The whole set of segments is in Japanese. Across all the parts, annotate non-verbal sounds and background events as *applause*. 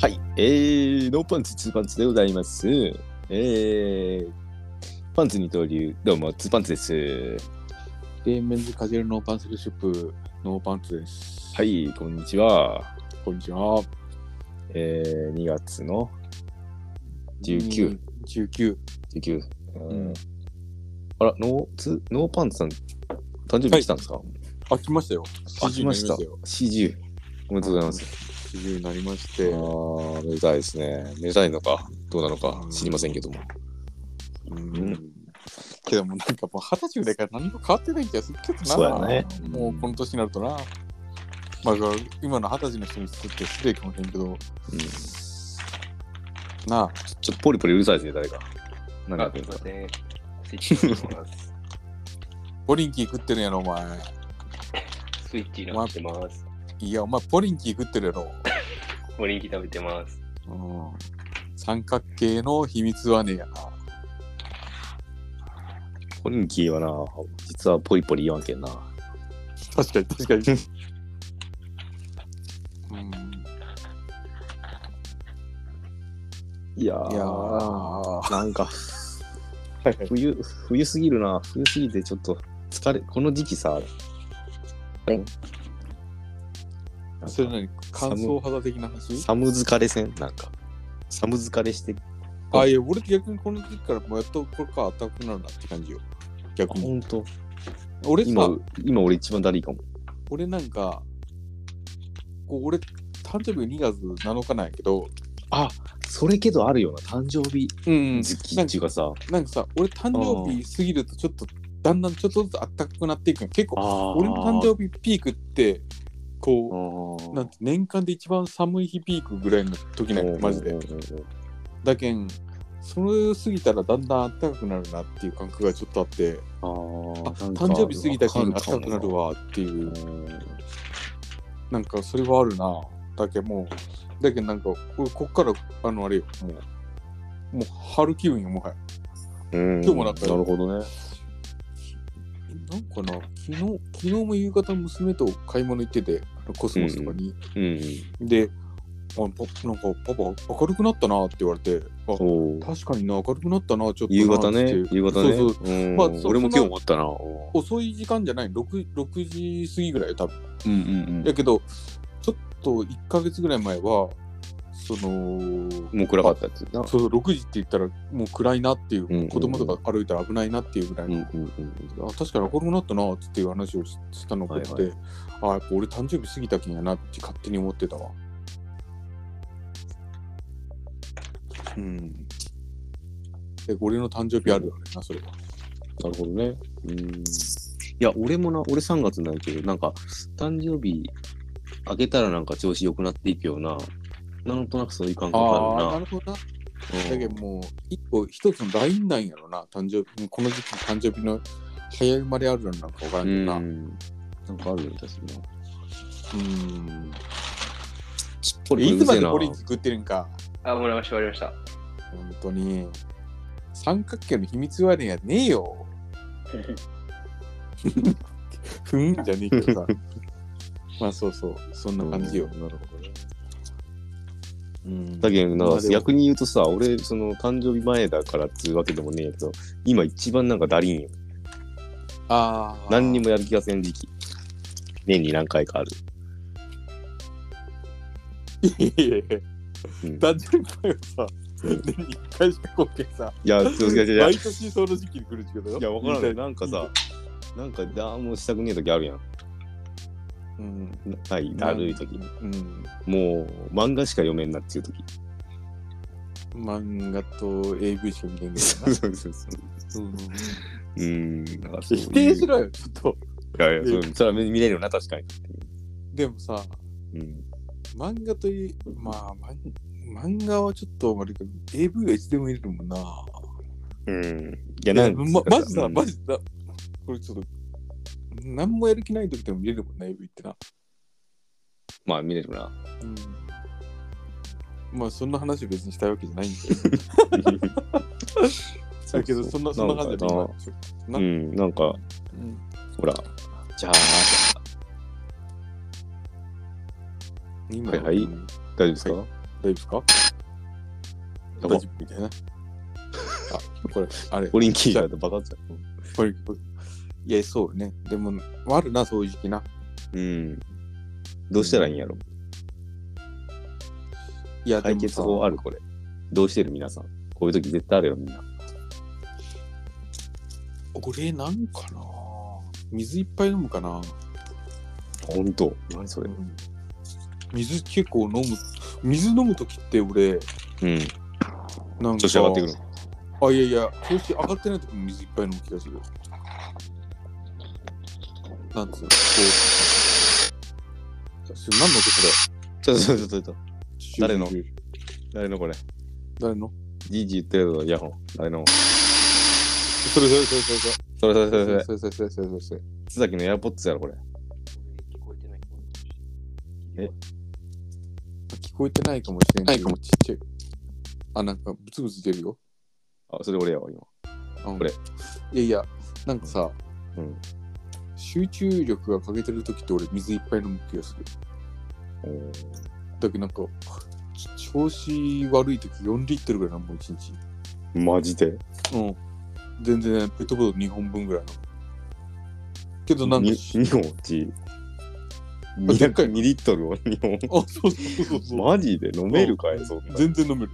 はい、えー、ノーパンツ、ツーパンツでございます。えー、パンツ二刀流、どうも、ツーパンツです。で、メンズカジュアルノーパンツルショップ、ノーパンツです。は。い、こんにちは。こんにちは。えー、2月の19。19。19。うんうんあら、ノーツ、ノーパンツさん、誕生日来たんですか、あ、来ましたよ。あ、来ました。40 40。おめでとうございます。40になりましあて。ー、めでたいですね。めでたいのか、どうなのか？知りませんけども。うん。けどもなんかもう二十歳ぐらいから何も変わってない気がするけどな。そうやねもうこの年になるとな。まあ、今の二十歳の人にとって失礼かもしれんけど、うん、なあ、ちょっとポリポリうるさいですね、誰か。何かあ、やってんか？すいません。スイッチにしてます。*laughs* ポリンキー食ってるやろ、お前。スイッチになってます。いや、お前、ポリンキー食ってるやろ。*laughs* オリンキ食べてます。うん。三角形の秘密はねえやな。ポリンキーはな、実はポリポリ言わんけんな。確かに確かに。*laughs* うんいやーいやーなんか、冬、冬すぎるな。冬すぎてちょっと疲れ、この時期さ、それ何乾燥肌的な話？寒疲れせん？なんか、寒疲れして、あ、いや、俺逆にこの時期からもうやっとこれか暖かくなるなって感じよ。逆に。ほんと、俺さ今、、今俺一番だるいかも。俺なんか、こう俺、誕生日2月7日なんやけど、あ、それけどあるよな。誕生日うん時期っていうかさ、なんかさ、俺誕生日過ぎるとちょっと、だんだんちょっとずつ暖かくなっていく結構、あ俺の誕生日ピークって、こう、なんて年間で一番寒い日ピークぐらいの時なんやマジで。だけんそれ過ぎたらだんだん暖かくなるなっていう感覚がちょっとあってあ誕生日過ぎたけん暖わかくなるわっていう。うん。なんかそれはあるな。だけどもうだけどなんか俺こっからあのあれよもうもう春気分よもはや。うん。今日もなんかなるほどね。なんかな昨日昨日も夕方娘と買い物行っててあのコスモスとかに、うん。であパなんかパパ明るくなったなって言われてあ。確かにな明るくなったなちょっとな夕方ね夕方ね。そうそううんまあそ俺も今日思ったな。遅い時間じゃない 6, 6時過ぎぐらいよ多分うんうんやけどちょっと1ヶ月ぐらい前はそのもう暗かったやつ。な。そう6時って言ったらもう暗いなっていう、うんうんうん。子供とか歩いたら危ないなっていうぐらいの、うんうんうんあ確かに明るくなったなっていう話をししたのを覚えてて、はいあやっぱ俺誕生日過ぎた気やなって勝手に思ってたわ。うん。で俺の誕生日あるよねなそれは。なるほどね。うん。いや、俺もな、俺3月なんやけど、なんか、誕生日あげたらなんか調子良くなっていくような、なんとなくそういう感覚ああるな。あなるほどな。うん。だけどもう一個一つのラインなんやろな誕生日この時期誕生日の早生まれあるのなんか分からんけどな。うん。うん。なんかあるよ、私も。ん。ちっぽりいつまでポリンキー食ってるんか？あ、もらいました、終わりました。本当に。三角形の秘密はねやねえよ *laughs* ふんじゃねえけどさ。まあそうそう。そんな感じよ、うんなるほどね。うんだけどな逆に言うとさ、俺、その誕生日前だからっていうわけでもねえけど、今一番なんかだりんよ。ああ何にもやる気がせん時期。年に何回かある。いやいやいやうん誕生日前はさうん年に1回しかこけさいや、そういやいやいや毎年その時期に来るけどいや、わからない。なんかさ、なんかだもうしたくねえ時あるやん。うんはい、だるい時。うんもう、漫画しか読めんなっていう時。漫画と AV しか見れんけそうどな。そうそう。そういう否定しろよ、ちょっと。いやいや、そうそれは見れるよな、確かに。でもさ、うん。漫画といまあ、漫漫画はちょっとあれか、AV はいつでも見れるもんな。うん。いや、なんかま、マジさ、うんマジさ、これちょっと、何もやる気ない時でも見れるもんな、AV ってな。まあ、見れるな。うん。まあ、そんな話別にしたいわけじゃないんだ *laughs* けど。だけど、そんな、そんな感じでなんか今なうん、なんか、うんほら、じゃあ、今はいはい。大丈夫ですか、は大丈夫ですか？大丈夫みたいな。あ、これ、あれ、*laughs* オリンキーだとバカっちゃこれ、これいや、そうね。でも、あるな、そういう時期な。う。うん。どうしたらいいんやろ？いや、解決でもさ法あるこれ。どうしてる皆さん？こういう時絶対あるよみんな。俺、なんかな？水いっぱい飲むかな？ほんと。何それ？水結構飲む。水飲むときって俺、うん。なんか。調子上がってくる。あ、いやいや、調子上がってないときも水いっぱい飲む気がする。なんつうの、こう。それ何の音それちょっとちょっとちょっと。誰の誰のこれ。誰のじいじ言ってるぞ、イヤホン。誰のそれそれそれそれそれ。それそれそれそれ。それそれそれそれ。津崎のエアポッツやろ、これ。聞こえてない聞こえてないかもしれないけど、ちっちゃい。あ、なんかブツブツ出るよ。あ、それ俺やわ、今。あこれ。いやいや、なんかさ、うん。集中力が欠けてるときって俺水いっぱい飲む気がする。おだけどなんか、ち調子悪いとき4リットルぐらい飲む、1日。マジで？うん。全然ペットボトル2本分ぐらい飲む。けどなんかにし、日本ち。あでっかい2リットルを日本。あ、そうそうそうそう。マジで飲めるかい、そんな。全然飲める。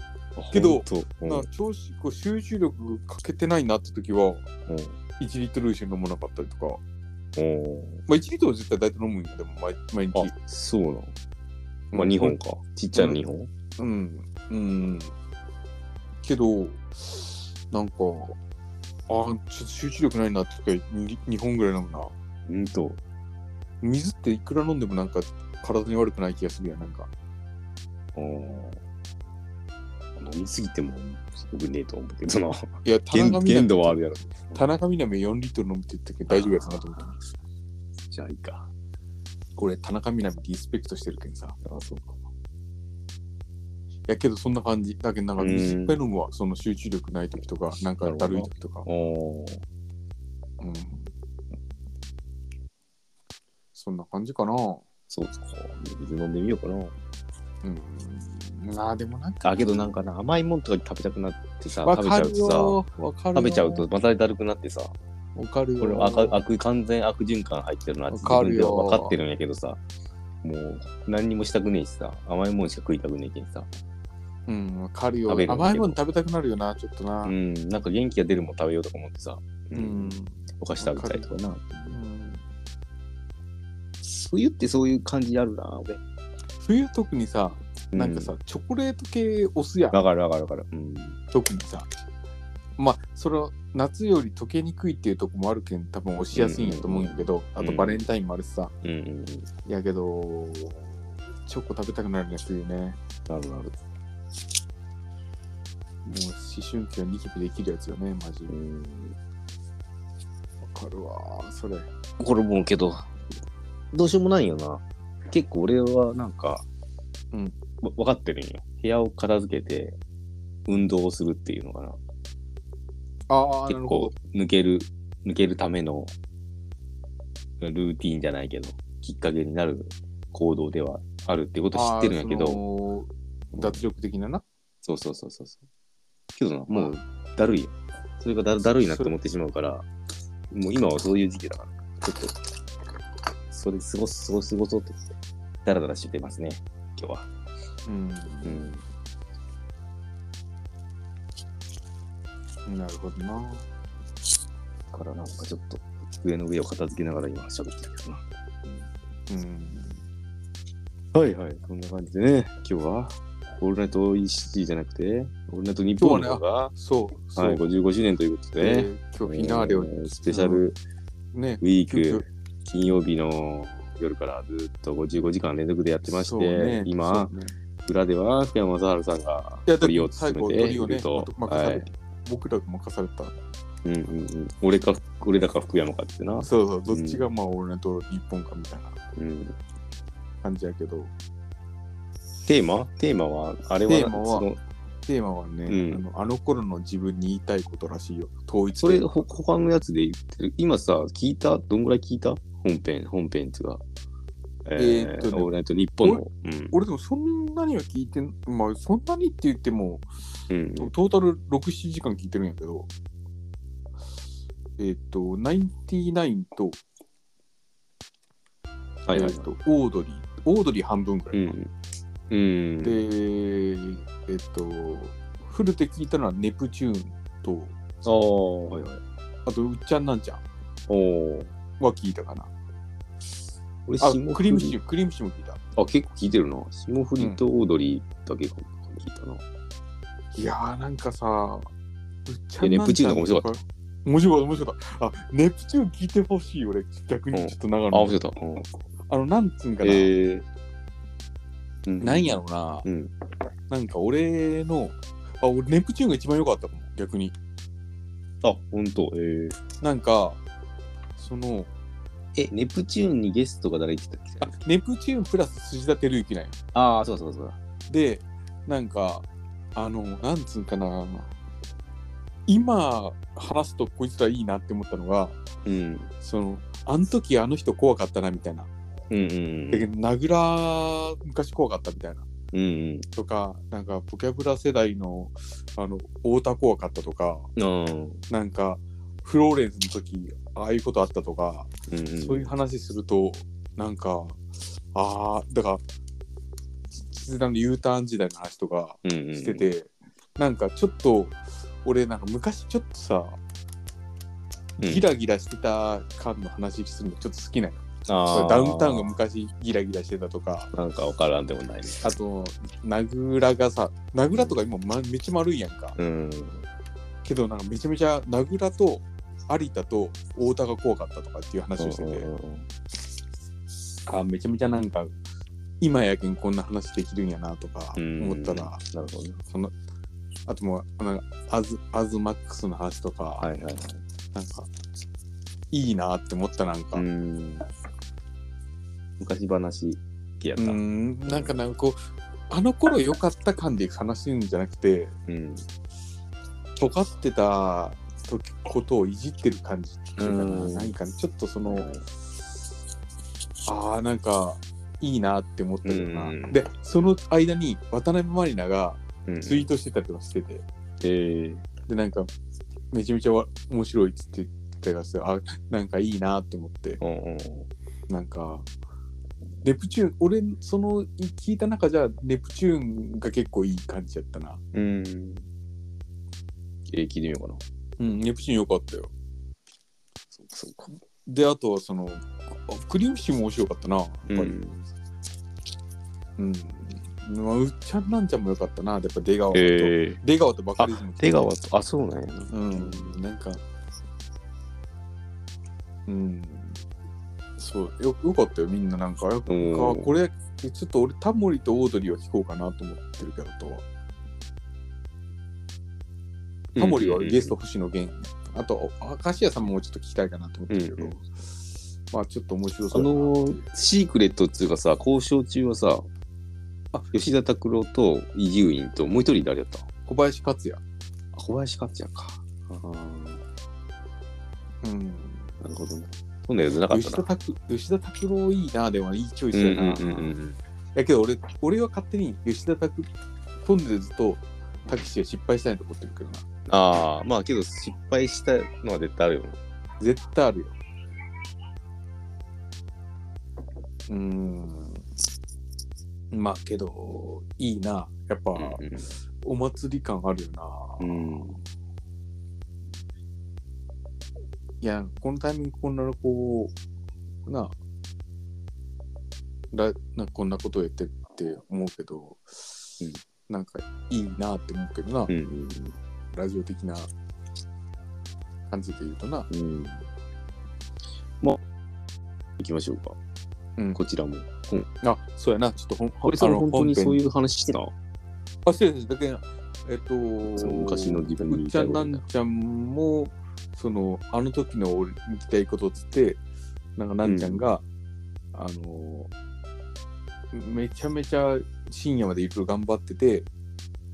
けどうんな調子、こう集中力欠けてないなって時は、うん1リットル以上飲まなかったりとか。まあ1リットルは絶対大体飲むんやでも毎毎日。あ、そうなのまあ、日本か。ちっちゃいの日本うん。うん。けど、なんか、あ、ちょっと集中力ないなって時は2本ぐらい飲むな。ほんと。水っていくら飲んでもなんか体に悪くない気がするやん、なんか。あー飲みすぎても、よくねえと思うけどな。いや、田限中みな限度はあるやろ。田中みな実4リットル飲むって言ったけど大丈夫やつなと思った。じゃあいいか。俺、田中みな実リスペクトしてるけんさ。あそうか。いやけどそんな感じ。だけどなんか水いっぱい飲むわ。その集中力ない時とか、なんかだるい時とか。おーうん。そんな感じかな。そうか。水飲んでみようかな。うん。まあでもなんか。あ、けどなんかな、甘いもんとか食べたくなってさ、食べちゃうとさ。食べちゃうとまただるくなってさ、わかるよ。これ悪悪完全悪循環入ってるなってわかるよ自分分かってるんやけどさ、もう何にもしたくねえしさ、甘いもんしか食いたくねえけんさ、うん、わかるよ甘いもの食べたくなるよな、ちょっとな。ううん。ん、なんか元気が出るもん食べようとか思ってさ、ううん。お菓子食べたりとかな。うん冬ってそういう感じあるな、俺。冬特にさ、うなんかさ、チョコレート系押すやん。わかるわかるわかる。うん。特にさ。まあ、それは夏より溶けにくいっていうとこもあるけん、多分押しやすいんやと思うんやけど、んあとバレンタインもあるしさ。うんうんうん。やけど、チョコ食べたくなるやつよね。なるなる。もう思春期はニキビできるやつよね、マジ。わうん。かるわ、それ。これもうけど、どうしようもないよな。結構俺はなんか、うんわ分かってるんよ。部屋を片付けて、運動をするっていうのかな。ああ、な結構抜ける、抜けるためのルーティーンじゃないけど、きっかけになる行動ではあるってことど。知ってるんやけど、脱力的なな？そうそうそうそうそう。けどな、もうだるいよ。それがだだるいなって思ってしまうから、もう今はそういう時期だから、ちょっと、それ過ごす、過ごす、過ごそうって、だらだらしてますね、今日は。うん。うん。なるほどな。だからなんかちょっと、机の上を片付けながら今喋ってるけどな。うん。はいはい。こんな感じでね、今日は、オールナイト ECG じゃなくて、オールナイト日本の方が、そう、そう。はい、55周年ということで、えー今日フィナーレを、えースペシャルね、ウィーク、金曜日の夜からずっと55時間連続でやってまして、ね今、ね裏では福山雅治さんがトリを務めていると、、任されはい、僕らが任された。うんうんうん、俺か、俺だか福山かってな、そうそう、どっちがまあ、俺らと日本かみたいな。うん、感じやけど、テーマ？テーマは、あれは、テーマはテーマはね、うん。あのあの頃の自分に言いたいことらしいよ。統一それ、ほ他のやつで言ってる。今さ、聞いた？どんぐらい聞いた？本編、本編っていうか、えーえーっとねオールナイト日本の。うん。俺でもそんなには聞いてん、まあ、そんなにって言っても、うん。トトータル6、7時間聞いてるんやけど、えっ、と、ナインティナインと、はいはいえっ、。と、オードリー、オードリー半分ぐらいか。うん。うん。で、えっ、と、フルで聞いたのはネプチューンと、ああ、はいはい。あと、うっちゃんなんちゃんおお。は聞いたかな。俺、あ、霜クリームシチュー、クリームシチューも聞いた。あ、結構聞いてるな。霜降りとオードリーだけか聞いたな。いやーなんかさ、うっちえネプチューンが面白かった。面白かった、面白かった。あ、ネプチューン聞いてほしい、俺、逆にちょっと長野あ、の面白かった。うんあの、なんつうんかな、ええ。うんなんやろな、うん。なんか俺の、あ、俺、ネプチューンが一番良かったかも、逆に。あ、ほんと。えなんか、その、え。え、ネプチューンにゲストが誰言ってたっけ？あネプチューンプラス筋田照之なんよ。ああ、そうそうそう。で、なんか、あの、なんつうんかな、今話すとこいつらいいなって思ったのが、うん。その、あの時あの人怖かったなみたいな。うんうんだけど、名倉昔怖かったみたいな。うん。うんとか、なんか、ボキャブラ世代の、あの、太田怖かったとか、うん。なんか、フローレンスの時、ああいうことあったとか、うんうん。そういう話すると、なんか、ああ、だから、実際の U ターン時代の話とかうんうんしてて、なんかちょっと、俺なんか昔ちょっとさ、うんギラギラしてた感の話するのちょっと好きなの。ダウンタウンが昔ギラギラしてたとか、なんかわからんでもないね。あと、名倉がさ、名倉とか今、ま、めっちゃ丸いやんか。うん。けど、なんかめちゃめちゃ名倉と有田と太田が怖かったとかっていう話をしてて、あめちゃめちゃなんか、今やけんこんな話できるんやなとかうん思ったら、なるほどね。その、あともう、なんかアズ、アズマックスの話とか、はいはいはい。なんか、いいなって思ったなんか、ううん、ん。昔話系やった。んなんかなんかこう、あの頃良かった感で話すんじゃなくて、うん。尖ってた時ことをいじってる感じっていうかな、うんなんかねちょっとその、ああ、なんか、いいなって思ったよな。うんで、その間に渡辺満里奈がうん。ツイートしてたりとかしてて、えーで、なんか、めちゃめちゃわ面白いっつって言ってたりして、あ、なんかいいなって思って、うんうん。なんか、ネプチューン、俺、その聞いた中じゃ、ネプチューンが結構いい感じやったな。うん。えー、聞いてみようかな。うん、ネプチューン良かったよ。そうそうか。で、あとはその、あクリームシチューも面白かったな、やっぱり。うん。まあ、うっちゃんなんちゃんも良かったな、やっぱ出川と。えー、出川とバカリズムと。出川と、あ、そうなんやな。うん、なんか、うん、そう、よよかったよ、みんななんか、やっぱうんこれ、ちょっと俺、タモリとオードリーは聞こうかなと思ってるけど、とは。タモリはゲスト星野源、あと、明石家さんもちょっと聞きたいかなと思ってるけど、うんうんまあちょっと面白あそうだなのー、シークレットっていうかさ、交渉中はさ、あ吉田拓郎と伊集院と、もう一人誰やった？小林克也。あ小林克也か。ああ、うん。なるほどね。そんなやつなかったな。吉田拓吉田拓郎いいな、でもいいチョイスやな。うんうんうんうん。やけど俺、俺は勝手に吉田拓トンネルズとたけしが失敗したいと思ってるけどな。ああ、まあけど失敗したのは絶対あるよね。絶対あるよ。うーん。まあけど、いいな。やっぱ、お祭り感あるよな。うん。いや、このタイミングこんなこう、なあ、らなこんなことをやってって思うけど、うんなんかいいなって思うけどな、うんうんラジオ的な感じで言うとな。うん。うん。まあ、行きましょうか。うんこちらも。あ、そうやな、ちょっとほん、俺さん本当にそういう話してた？あ、そうです。だけど、えっと、そう昔の自分にうっちゃんなんちゃんも、その、あの時の俺に聞きたいことっつって、なんかなんちゃんが、あの、めちゃめちゃ深夜までいろいろ頑張ってて、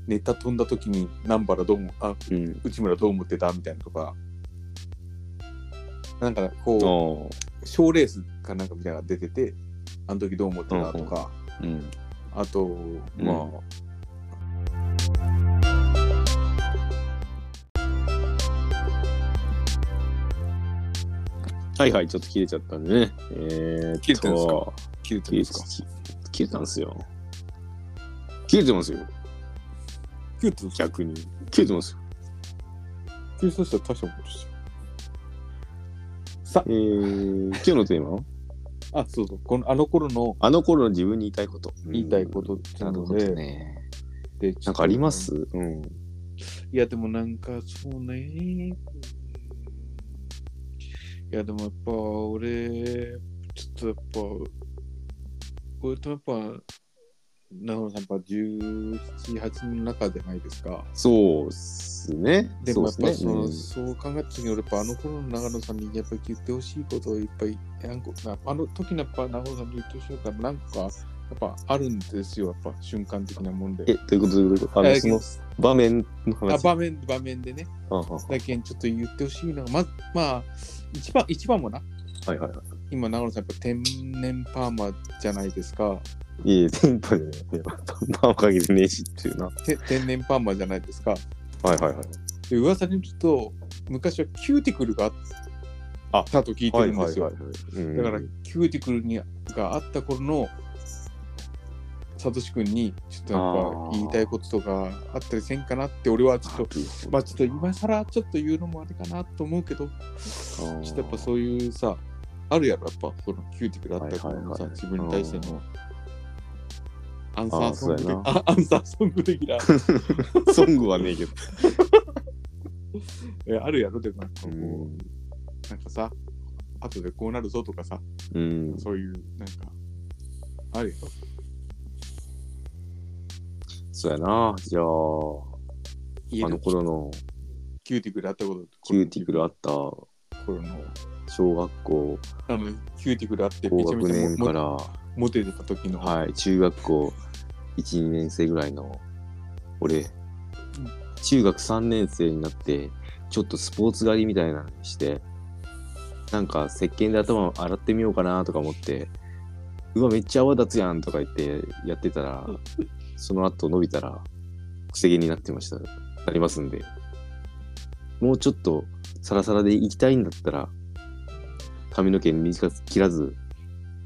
ネタ飛んだ時に南原どうも、あ、うん。内村どう思ってた？みたいなとか、なんかあこあ。う、賞レースかなんかみたいなのが出てて、あの時どう思ってたとか、うん。あと、まあ、はいはい、ちょっと切れちゃったんでね。えー、切れてんすか？切れて切れるんですか？き切れたんですよ。切れてますよ、切れてるんですか逆に。切れてますよ。切れてたら大したことですよ。さえー、今日のテーマは？あ、そうそう。このあの頃のあの頃の自分に言いたいこと。言いたいことってなので、どね。でなんかあります？うん。いや、でもなんかそうね。うんいや、でもやっぱ俺、ちょっとやっぱ、俺とやっぱ、長野さんやっぱ17、8人の中じゃないですか？そうっすね。でもやっぱその、そうう考えた時に俺やっぱあの頃の長野さんにやっぱり言ってほしいことをいっぱい何個なあの時のやっぱ長野さんに言ってほしいことは何個かやっぱあるんですよやっぱ瞬間的なもんで。え、どういうこと？いうことあの、えその場面のあ話。場面場面でね。だけんちょっと言ってほしいのがまずまあ一番一番もな。はいはいは今長野さんやっぱ天然パーマじゃないですかい。いえ、テン *laughs* パじゃない。パンをかけてねえしっていうな。て天然パーマじゃないですかはいはいはい。で噂に聞くと昔はキューティクルがあったと聞いてはるんですよ、いはいはい。うんだから、キューティクルにがあった頃のサトシ君にちょっとやっあぱー言いたいこととかあったりせんかなって俺はちょっとまあちょっと今更ちょっと言うのもあれかなと思うけどちょっとやっぱそういうさあるやろやっぱそのキューティクルあった頃のさ、はいはいはい自分に対してのアンサーソングあアンサーソング的なう。*laughs* ソングはねえけど。*laughs* えあるやろでもなんかこう、うんなんかさ後でこうなるぞとかさうん。そういうなんかあるよそうやな。じゃあ、あの頃のキューティクルあったことキューティクルあった頃の小学校あのキューティクルあって高学年から、もモテてた時の、はい、中学校1、2年生ぐらいの、俺、中学3年生になって、ちょっとスポーツ狩りみたいなのにして、なんか石鹸で頭洗ってみようかなとか思って、うわ、めっちゃ泡立つやんとか言ってやってたら、その後伸びたら、くせ毛になってました。なりますんで。もうちょっとサラサラで行きたいんだったら、髪の毛短く切らず、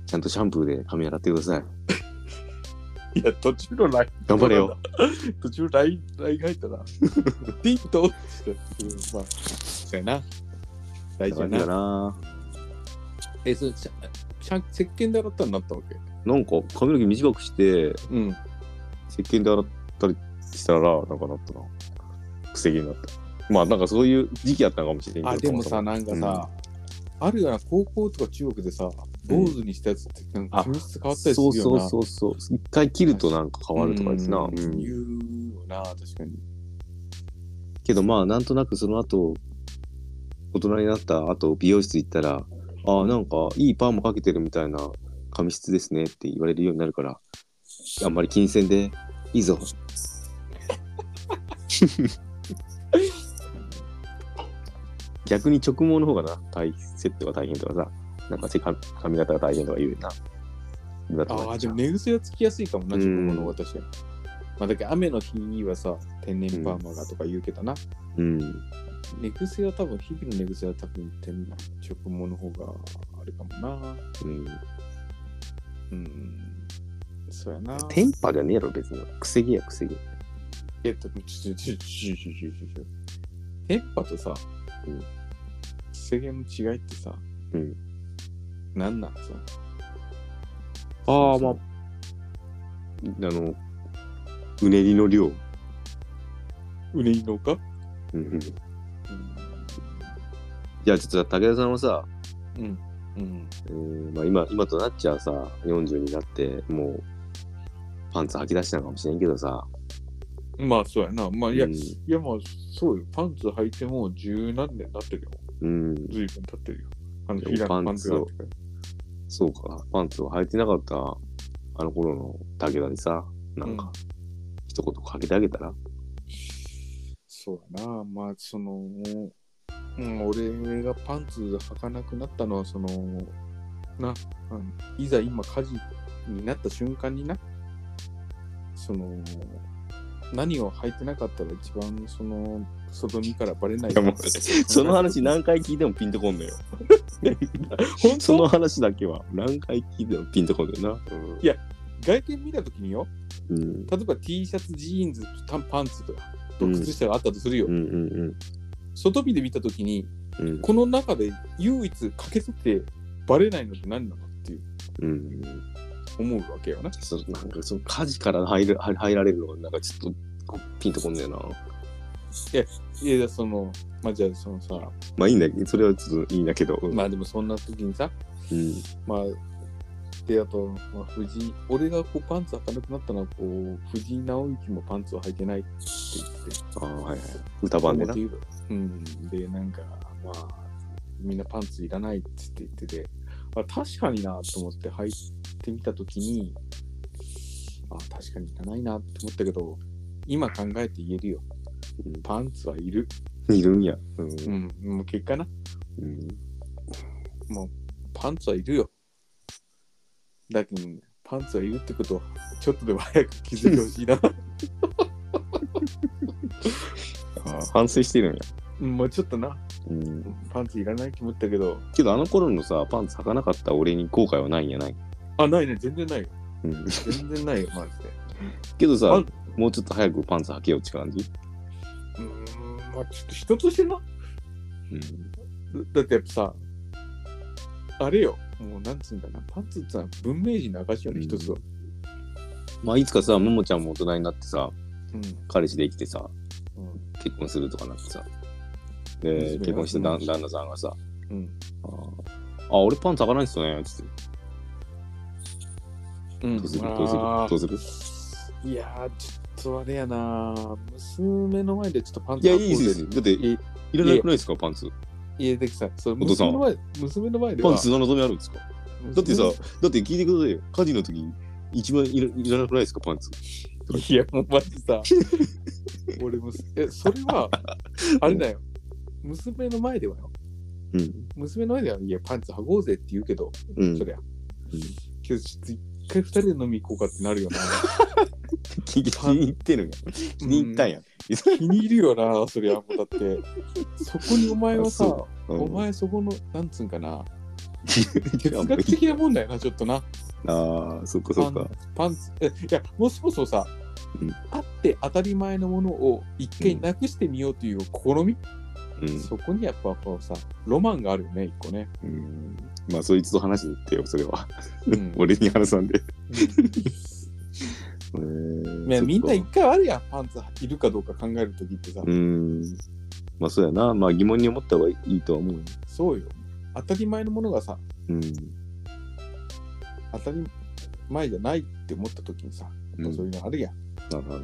ちゃんとシャンプーで髪洗ってください。いや途中のライン頑張れよ。*laughs* 途中ラインラインが入ったら *laughs* ピンと落ちてうんまあそうやな大事やだなな。えそれしゃしゃ石鹸で洗ったらなったわけ？なんか髪の毛短くして、うん石鹸で洗ったりしたら、なんかなったな。くせ毛になった。まあなんかそういう時期あったのかもしれんけど。あでもさなんかさ、あるような高校とか中学でさ坊主にしたやつってなんかあ髪質変わったりすそうるよなそうそうそう。一回切るとなんか変わるとかですな。うんうん言うよな確かにけどまあなんとなくその後、大人になった後、美容室行ったら、あなんかいいパーマかけてるみたいな髪質ですねって言われるようになるから、あんまり気にせんでいいぞ。*laughs* 逆に直毛の方がな、大セットが大変とかさ、なんかせか髪型が大変とか言うよな。ああ、でも寝癖はつきやすいかもな、うん自分の方が確かに。まあ、だけど雨の日はさ、天然パーマがとか言うけどな。うん。寝癖は多分、日々の寝癖は多分、天直毛の方があるかもな。うん。うん。そうやな。テンパじゃねえやろ、別に。くせ毛や、くせ毛。えっと、ちょちょちょちょちょちょちょテンパとさ、うん世間の違いってさ、うん。なんなんさ。ああ、まあ、あの、うねりの量。うねりのかうんうん。うん。じゃあ、ちょっと武田さんはさ、うん。うん。えーまあ、今、今となっちゃうさ、40になって、もう、パンツ履き出したのかもしれんけどさ、まあ、そうやな。まあ、いや、うんいや、まあ、そうよ。パンツ履いてもう十何年経ってるよ。うん、ずいぶん経ってるよ。あの、パンツがパンそうか、パンツを履いてなかった、あの頃の武田にさ、なんか、一言かけてあげたら、そうやな。まあ、その、うん、俺がパンツ履かなくなったのは、その、な、いざ今火事になった瞬間にな、その何を履いてなかったら一番その外見からバレないいやもう *laughs* その話何回聞いてもピンとこんのよ。本その当話だけは何回聞いてもピンとこんのよな。いや外見見た時にようん。例えば T シャツジーンズパンパンツとかと靴下があったとするよ、うんうん外見で見た時にうん。うんこの中で唯一欠けててバレないのって何なのっていううん。思うわけよなそなんかその火事から入る入入られるのがなんかちょっとピンとこんのよな。いやそのまあじゃあそのさまあいいんだけど、それはちょっといいんだけど。うんまあでもそんな時にさうん。まあであと、まあ、藤井俺がこうパンツ履かなくなったのはこう藤井直之もパンツを履いてないって言ってああ、はいはい。歌版でな。うんでなんかまあみんなパンツいらないっつって言っててあ確かになと思って履いてみた時にあ確かにいらないなって思ったけど今考えて言えるよ。うん。パンツはいる。いるんや。うん。うん。もう結果な。うん。もうパンツはいるよ。だけど、パンツはいるってことをちょっとでも早く気づいてほしいな。*laughs* ああ反省してるんや。うんもうちょっとなうん。パンツいらないと思ったけどけどあの頃のさ、パンツ履かなかった俺に後悔はないんやない？あないね全然ないようん。全然ないよマジでけどさあ、もうちょっと早くパンツ履けよって感じ？うーんまあちょっと人としてなうん。だってやっぱさあれよもうなんつうんだなパンツってさ文明人の証よね一つはまあいつかさ、ももちゃんも大人になってさ、うん彼氏できてさ、うん結婚するとかなってさ。で、結婚して旦うん旦那さんがさ、うん。あ俺パンツ履かないっすよね、つって。うん。どうするどうするどうする。いやーちょっとあれやな娘の前でちょっとパンいや、ツ履こういいです。よ。だって、いいらなくないですか、パンツ。いやでさそれお父さん娘の前娘の前では。パンツの望みあるんですか？だってさ、だって聞いてくださいよ。家事の時、一番いらいらなくないですか、パンツ。いやもうマジさ。*laughs* 俺もえそれはあれだよ娘の前ではよ。うん。娘の前ではいやパンツ履こうぜって言うけど、うん。そ。りゃ、うん。けどちょっと一回二人で飲み行こうかってなるよな。*laughs* 気気に入ってるん。や。気に入ったんや。気に入るよなそりゃ。もうだってそこにお前はさそう。ん。お前そこのなんつうんかな。*laughs* 哲哲学的なもんだよなちょっとな。ああ、そっかそっか。パンツえいやもうそもそもさ、うん。あって当たり前のものを一回なくしてみようという試み、うん。そこにやっぱこうさロマンがあるよね一個ね、うんまあ、そいつと話しに行ってよ、それは。うん *laughs* 俺に話さんで。*laughs* えいーやみんな一回あるやんパンツいるかどうか考えるときってさ、うん。まあ、そうやな。まあ、疑問に思った方がいいとは思うよ。そうよ当たり前のものがさうん。当たり前じゃないって思ったときにさ、うんそういうのあるやんなるほど。だ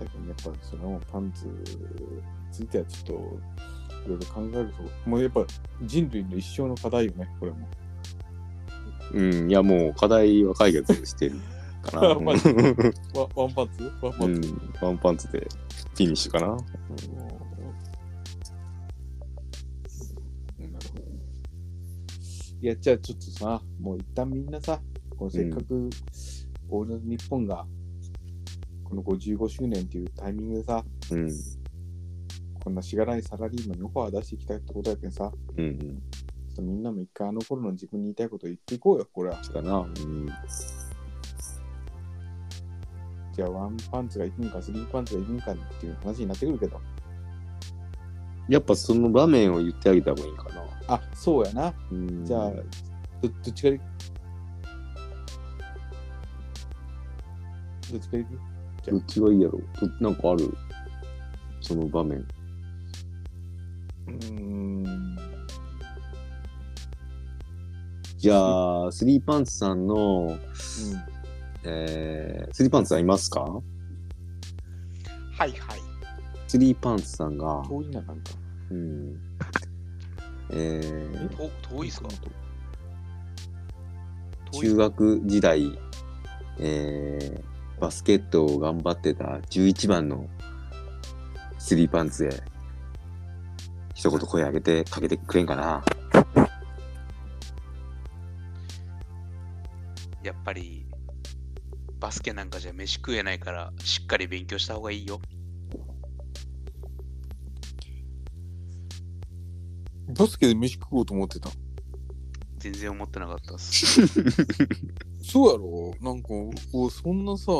けどやっぱそのパンツについてはちょっといろいろ考えると、もうやっぱ人類の一生の課題よね、これも。うん。いや、もう、課題は解決してるかな。マジワワンパンツ？ワンパンツ？うん。ワンパンツでフィニッシュかな。いや、じゃあちょっとさ、もう一旦みんなさ、こうせっかく、オールナイトニッポンが、この55周年っていうタイミングでさ、うん。こんなしがないサラリーマンにオファー出していきたいってことやけんさ、うんうん。ちょっとみんなも一回あの頃の自分に言いたいことを言っていこうよ、これは。そうかな。うん。じゃあワンパンツがいくんか、スリーパンツがいくんかっていう話になってくるけど。やっぱその場面を言ってあげた方がいいかな。あ、そうやな。うんじゃあ、どどっちからいどっちがいいやろどなんかある？その場面。うーん。じゃあ、スリーパンツさんの、えー、スリーパンツさんいますか？はいはい。スリーパンツさんが、遠いな、なんか。うん。えー、と遠いっすか？遠い中学時代、えー、バスケットを頑張ってた11番のスリーパンツへ、一言声上げてかけてくれんかな。やっぱり、バスケなんかじゃ飯食えないから、しっかり勉強した方がいいよ。バスケで飯食おうと思ってた？全然思ってなかったっす。*laughs* そうやろ？なんか、こうそんなさ、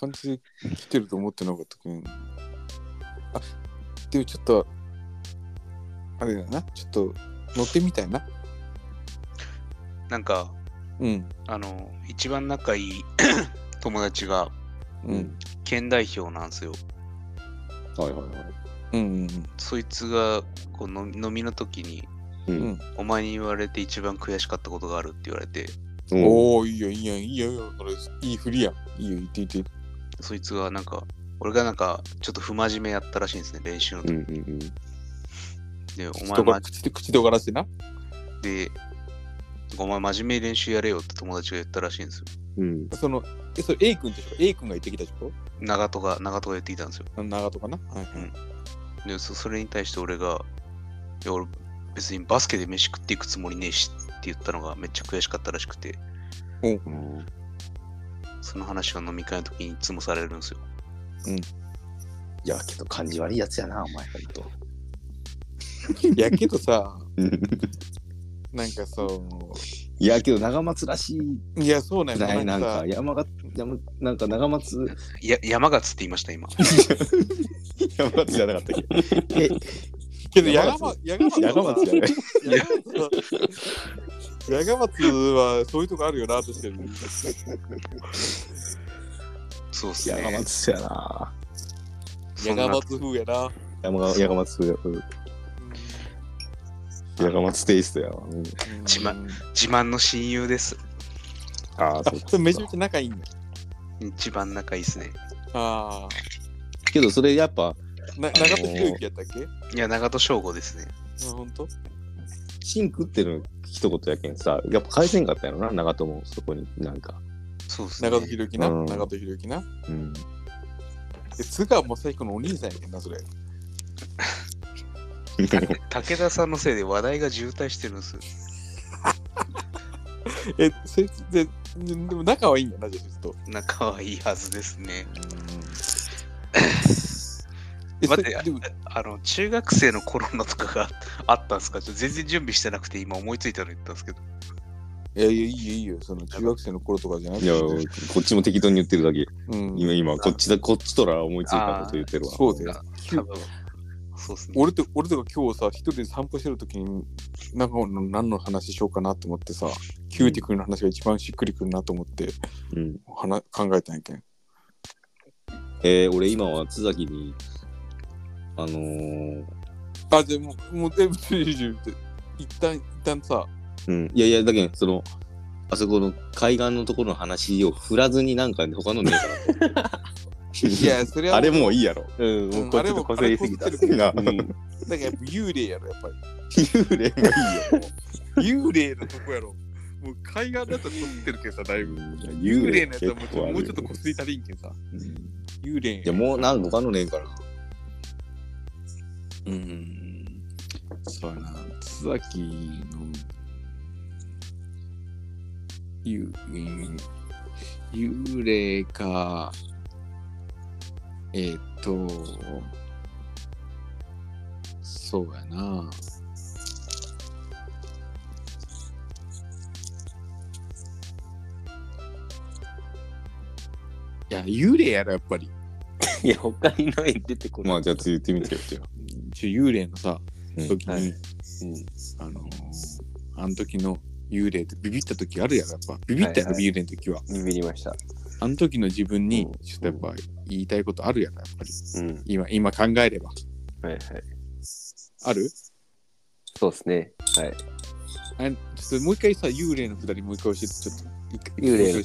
感じで来てると思ってなかったけん。あ、でもちょっと、あれだな、ちょっと乗ってみたいな。なんか、うん。あの、一番仲いい *clears throat* 友達がうん。県代表なんですよ。はいはいはい。うんうんそいつがこう飲み飲みの時に、ううんん。お前に言われて一番悔しかったことがあるって言われて、うん。おおー、いいよ、いいよ、いいよ、いいよ。これ、いい振りやん。いいよ、言って言って。そいつがなんか、俺がなんかちょっと不真面目やったらしいんですね、練習の時。うんうんうん。で、お前ま口で口でがらしてな。で、お前真面目に練習やれよって友達が言ったらしいんですよ。うん。その、え、それ A 君でしょ ?A 君が言ってきたでしょ？長門が、長門が言ってきたんですよ。長とかな？はいはい。で、そそれに対して俺が、いや、俺別にバスケで飯食っていくつもりねえしって言ったのがめっちゃ悔しかったらしくて、うんその話が飲み会の時にいつもされるんですよ。いや、けど感じ悪いやつやな、お前、ほんと。やけどさ、うんなんかそいや、けど長松らしい。う、いや、そうなんない、なんさか、山が、山、なんか長松、いや、山勝って言いました、今。*laughs* 山松じゃなかったっけ？え、けど、山ヤガマ、ヤガマ長松じゃないヤガマツはそういうとこあるよな、確かに。そうっすね。山松やな。そんなヤガマツ風やな。山が、山松、うん山松テイストやわ。うん自慢自慢の親友です。ああ、そう、めちゃめちゃ仲いいんだ。一番仲いいっすね。ああけど、それやっぱ、あ。な長戸博之やったっけ、いや、長門翔吾ですね。ほんとシンクってる一言やけんさ、やっぱ返せんかったやろな、長友そこになんか。そうっすね。長戸博之な。うん長戸博之な。うん。え、津川雅彦のお兄さんやけんな、それ。武田さんのせいで話題が渋滞してるんですよ。*laughs* え、そいつで、ででも仲はいいんだな、じゃあ、ちょっと。仲はいいはずですね。*laughs* え、待ってあの、中学生の頃のとかがあったんですか？全然準備してなくて今思いついたの言ったんですけど。いやいや、いいよ、いいよ。その中学生の頃とかじゃなくいや、て。こっちも適当に言ってるだけ。うん、今、今、こっちだ、こっちとら思いついたこと言ってるわ。そうだよ。そうっすね。俺と俺とか今日さ、一人で散歩してるときに、なんか何の話しようかなと思ってさ、キューティクルの話が一番しっくりくるなと思って、うん。話考えたんやけん。えー、俺今は津崎に、あのー、あ、じゃあもう、もう、え、ちょいちょいちょい一旦、一旦さ、うん。いやいや、だけど、その、あそこの海岸のところの話を振らずになんか他のねえかな。*laughs* いや、それはあれもういいやろ。うん、もううんこっちとこすりすぎた。あれもあれなこすってるだか幽霊やろ、やっぱり。幽霊もいいよ。幽霊のとこやろ。もう海岸だとこすってるけどさ、だいぶ。幽幽霊のやつはもうちょっとこすり足りんけんさ。うん幽霊いや、もうなんか他のねえから。うん。そうやな。津崎の、幽霊か、えーっと、そうやな。いや、幽霊やろ、やっぱり。*laughs* いや、他にない出てこない。まあ、じゃあ、言ってみてよ、じゃあ。ちょ幽霊のさ、うん時に、はいうん。あのーあの時の幽霊ってビビった時あるやろ、やっぱ。ビビったやろ、はいはい幽霊の時は。ビビりました。あの時の自分にうん、ちょっとやっぱ言いたいことあるやろ、やっぱり。うん。今、今考えれば。はいはい。ある？そうですね。はい。あちょっともう一回さ、幽霊のくだりもう一回教えて、ちょっと。幽霊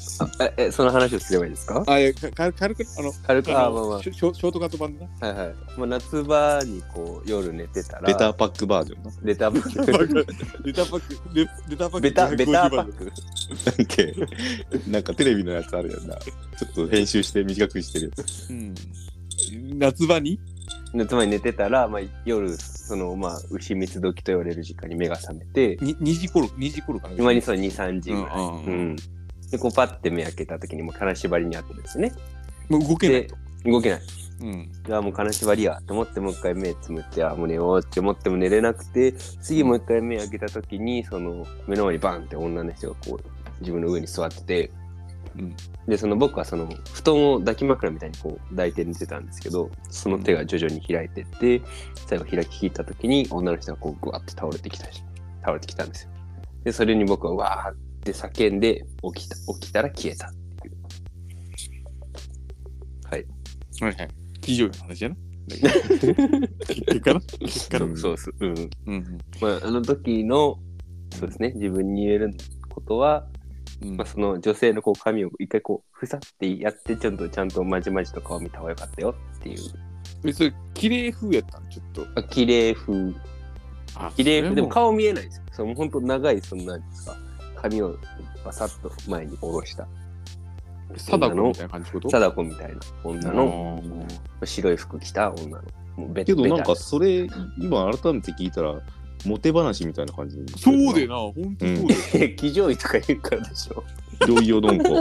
え、えその話をすればいいですか？あ、いや、か軽軽く、あの、軽く、あ、あのまあまショショートカット版でな。あ。はいはい。まあ、夏場にこう、夜寝てたら、レターパックバージョンな。レターパック。*laughs* レターパック、レレターパック。ベタ、ベターパク。ック。なんけ、なんかテレビのやつあるやんな。ちょっと編集して短くしてるやつ。うん。夏場に？夏場に寝てたら、まあ、夜、その、まあ、牛蜜時と言われる時間に目が覚めて、に2時頃、2時頃かな？今にそう2、3時ぐらい。うんうんうん。で、こうパッて目開けた時にもう金縛りにあってですよね。もう動けない動けない。うん。いや、もう金縛りやと思ってもう一回目つむって、あ、もう寝ようって思っても寝れなくて、次もう一回目開けた時に、その目の前にバンって女の人がこう自分の上に座ってて、うんで、その僕はその布団を抱き枕みたいにこう抱いて寝てたんですけど、その手が徐々に開いてって、最後開き切った時に女の人がこうグワッて倒れてきたし、倒れてきたんですよ。で、それに僕はわーって叫んで起きた、起きたら消えたっていう。はい。はいはい。非常に話やな。*laughs* 結果な結果そうそう。うん。うんうんまあ、あの時の、そうですね、自分に言えることは、うんまあ、その女性のこう髪を一回こう、ふさってやって、ちょっとちゃんとまじまじと顔見た方がよかったよっていう。えそれ、綺麗風やったん？ちょっと。あ綺麗風。あ綺麗風。でもそ顔見えないですよ。その本当長い、そんなんですか。髪をバサッと前に下ろした。貞子みたいな感じこと？貞子みたいな女のの。白い服着た女の。もうベけどなんかベそれ、今改めて聞いたら、モテ話みたいな感じに。そうでな、ほんとそうで。タ *laughs* 騎乗位とか言うからでしょ。いよいよどんこ。好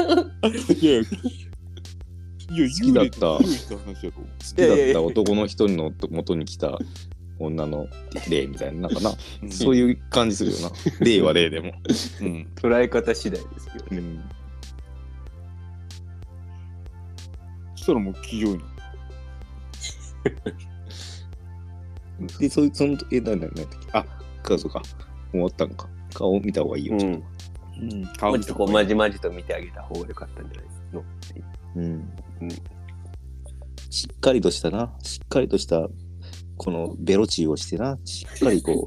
いや、いや、好きだった幽霊って話やろ。きだった男の人の元に来た女の霊みたいな、なんかな、そういう感じするよな。*laughs* 霊は霊でも。うん。捉え方次第ですけどね。うん。そしたらもう騎乗位な。*laughs* で、そその、え、なんだ、なんだっけ？あ、か、そうか。終わったんか。顔見た方がいいよ。うん。ちょっうん。もうちょっとこうまじまじと見てあげた方がよかったんじゃないのとうん。うんしっかりとしたな。しっかりとした、このベロチーをしてな。しっかりこ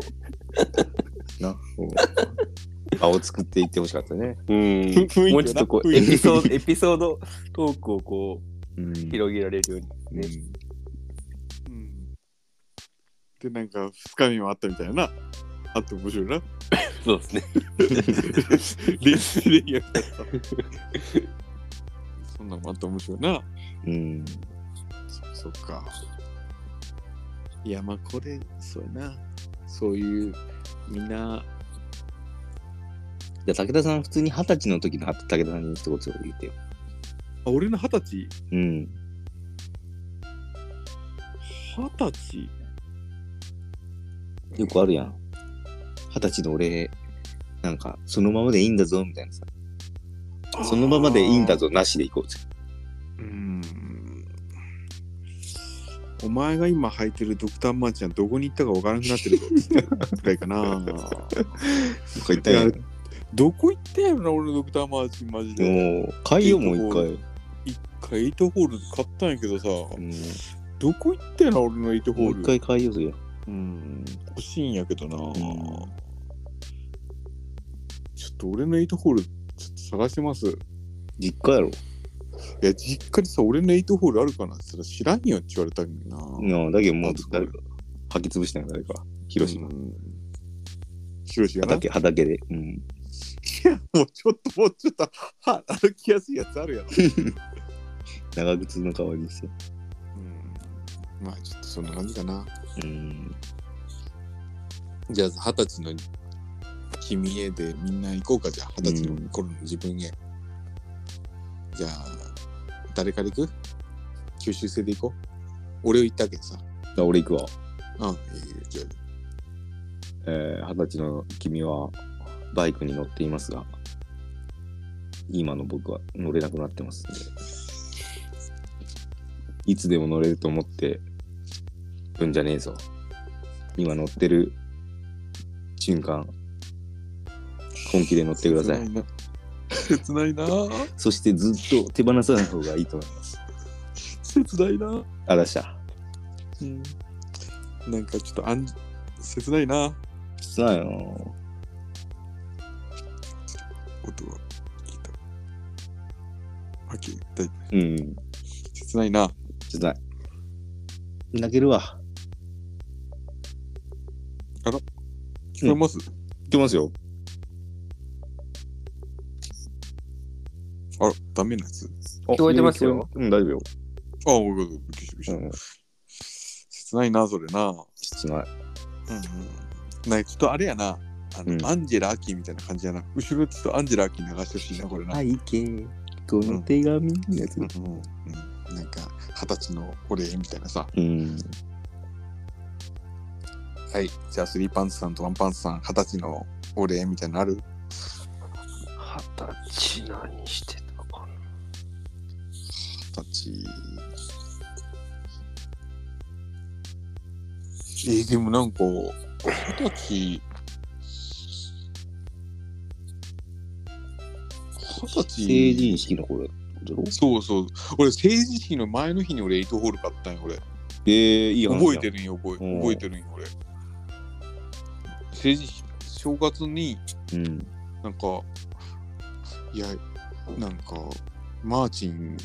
う、*laughs* な、こう、顔を作っていってほしかったね。うんもうちょっとこうエピソード、エピソードトークをこう広げられるようにね。うんで、なんか、深みもあったみたいな。あって面白いな。*laughs* そうですね。*laughs* 冷静でやった。そんなのもあって面白いな。うん。そっか。いや、まあ、これ、そうやな。そういう、みんな、じゃあ、武田さん、普通に二十歳の時の武田さんに一言言ってよ。あ、俺の二十歳？うん。二十歳？よくあるやん。二十歳の俺、なんか、そのままでいいんだぞ、みたいなさ。そのままでいいんだぞ、なしでいこうぜ。うーん。お前が今履いてるドクターマーチはどこに行ったかわからなくなってるぞ。*laughs* くらいかな。こう言ったやん。どこ行ったんやろな、俺のドクターマーチ、マジで。もう、買いよ、もう一回。一回エイトホール買ったんやけどさ、うん。どこ行ったんやろ、俺のエイトホール。もう一回買いよ、そりゃ。うん、欲しいんやけどな。んちょっと俺のエイトホール、ちょっと探してます。い実家やろ。や、実家にさ、俺のエイトホールあるかなって言ったら知らんよって言われたんだな。うん、だけどもう誰か、吐き潰したんや、誰か。広島う。ん。広島な畑、畑で。うん。もうちょっと、もうちょっと、は歩きやすいやつあるやろ。*laughs* 長靴の代わりにして。うん。まあ、ちょっとそんな感じかな。うん。じゃあ、二十歳の君へでみんな行こうか、じゃあ、二十歳の頃の自分へ。じゃあ、誰から行く？九州制で行こう。俺を言ったけどさ。じゃあ俺行くわ。うん、いいよじゃあ。えー、二十歳の君はバイクに乗っていますが、今の僕は乗れなくなってますんで、いつでも乗れると思ってるんじゃねえぞ。今乗ってる瞬間、本気で乗ってください。*laughs* 切ないな。そしてずっと手放さない方がいいと思います。切ないな。あらした。うん。なんかちょっとあん、切ないな。しないよ。音は聞いた。はっきり言ったうん。切ないな。ちょっとない。泣けるわ。聞こえます、いけますよ。あら、ダメなやつ。聞こえてますよ。うん、大丈夫よ。あ、おいおいおいびっくりしたびっくりしたうん。切ないな、それな。うん切ない。うん。なんかちょっとあれやな。あの、うんアンジェラ・アキみたいな感じやな。後ろちょっとアンジェラ・アキ流してほしいな、これな。はい、け。この手紙のやつ。うんうんうんなんか、二十歳のお礼みたいなさ。うん。はい。じゃあ、スリーパンツさんとワンパンツさん、二十歳のお礼みたいなのある？二十歳何してたかな？二十歳。えー、でもなんか、二十歳、二十歳。成人式の頃だろ？そうそう。俺、成人式の前の日に俺、エイトホール買ったんよ、俺。えー、いい話覚えてるんよ、覚えうん覚えてるんよ、俺。成人式、正月に、る。うん。なんか、いや、なんか、マーチン、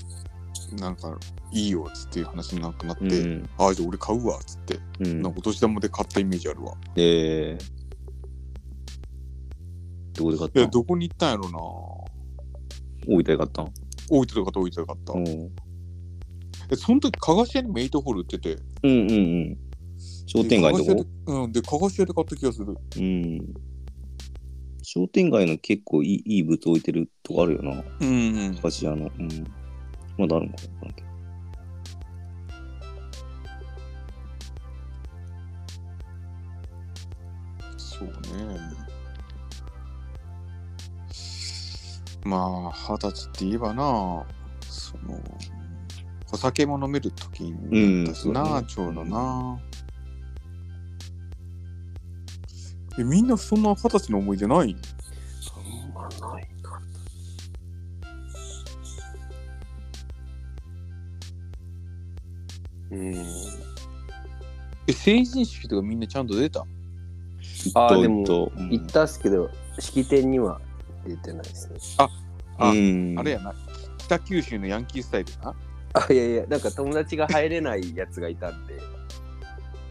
なんか、いいよっつっていう話になくなって、うん。ああ、じゃあ俺買うわっつって、うんなんかお年玉で買ったイメージあるわ。えー。どこで買っいや、たどこに行ったんやろな大分で買ったん？大分とかと大分で買った。うん。え、その時、かがし屋にもエイトホール売ってて、うんうんうん。商店街のとこ？うん、で、かがし屋で買った気がする。うん。商店街の結構いいいい物置いてるとこあるよな。うん、うん。菓子屋の。うん。まだあるのかなそうね。まあ、二十歳って言えばな、その、お酒も飲める時になったしな、うんちょうどな。え、みんなそんな二十歳の思い出ない？あんまないか。うん。え、成人式とかみんなちゃんと出た？あーでもとうん行ったっすけど、式典には出てないですね。あうん、あれやな、北九州のヤンキースタイルやな。あ、いやいや、なんか友達が入れないやつがいたんで、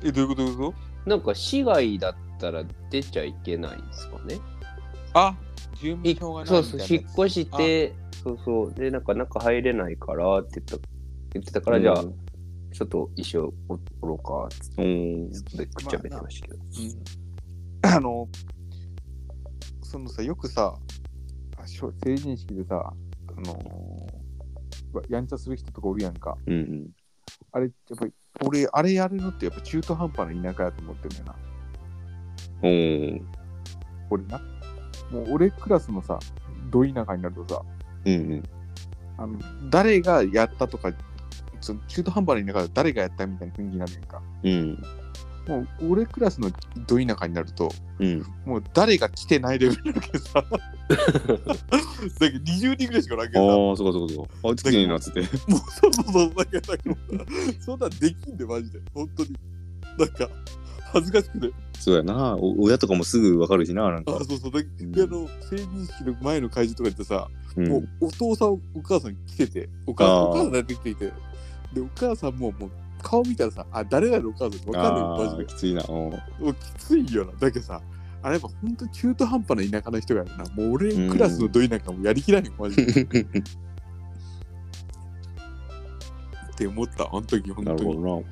え、どういうことどういうこなんか市外だったら出ちゃいけないんですかね？とあ、住民い票がないそうそう、引っ越して、そうそう、で、なんか中入れないからって言った言ってたから、うんじゃあ、ちょっと一生おおろうかっつっうん。て、でくっちゃべってましたけど。うんあの、そのさ、よくさ、成人式でさ、あのーやんちゃする人とかおるやんか。うんうん。あれ、やっぱり、俺、あれやるのってやっぱ中途半端な田舎やと思ってるんだよな。お俺な。もう俺クラスのさ、ど田舎になるとさ、うんうん。あの誰がやったとか、その中途半端な田舎で誰がやったみたいな雰囲気になるやんか。うん。もう俺クラスのど田舎になると、うん。もう誰が来てないレベルだけどさ。だけど20人ぐらいしかおらんけああどさ。ー、そうかそうかそうか。あいつ来てねえなっつって。もうそうそうそう、だけど、そんなんできんで、マジで。本当に。なんか、恥ずかしくて。そうやな。お親とかもすぐわかるしな、なんかあ、。そうそう。だけうんど、あの、成人式の前の会場とか行ってさ、うんもうお父さん、お母さん来てて、お母さん、お母さん出てきていて、で、お母さんももう顔見たらさ、あ、誰々のお母さんわかんないよ、マジで。きついな。うんもうきついよな。だけどさ、あれやっぱ本当中途半端な田舎の人がやるな。もう俺クラスのど田舎もやりきらんよ、マジで。*laughs* って思った、あの時、本当に。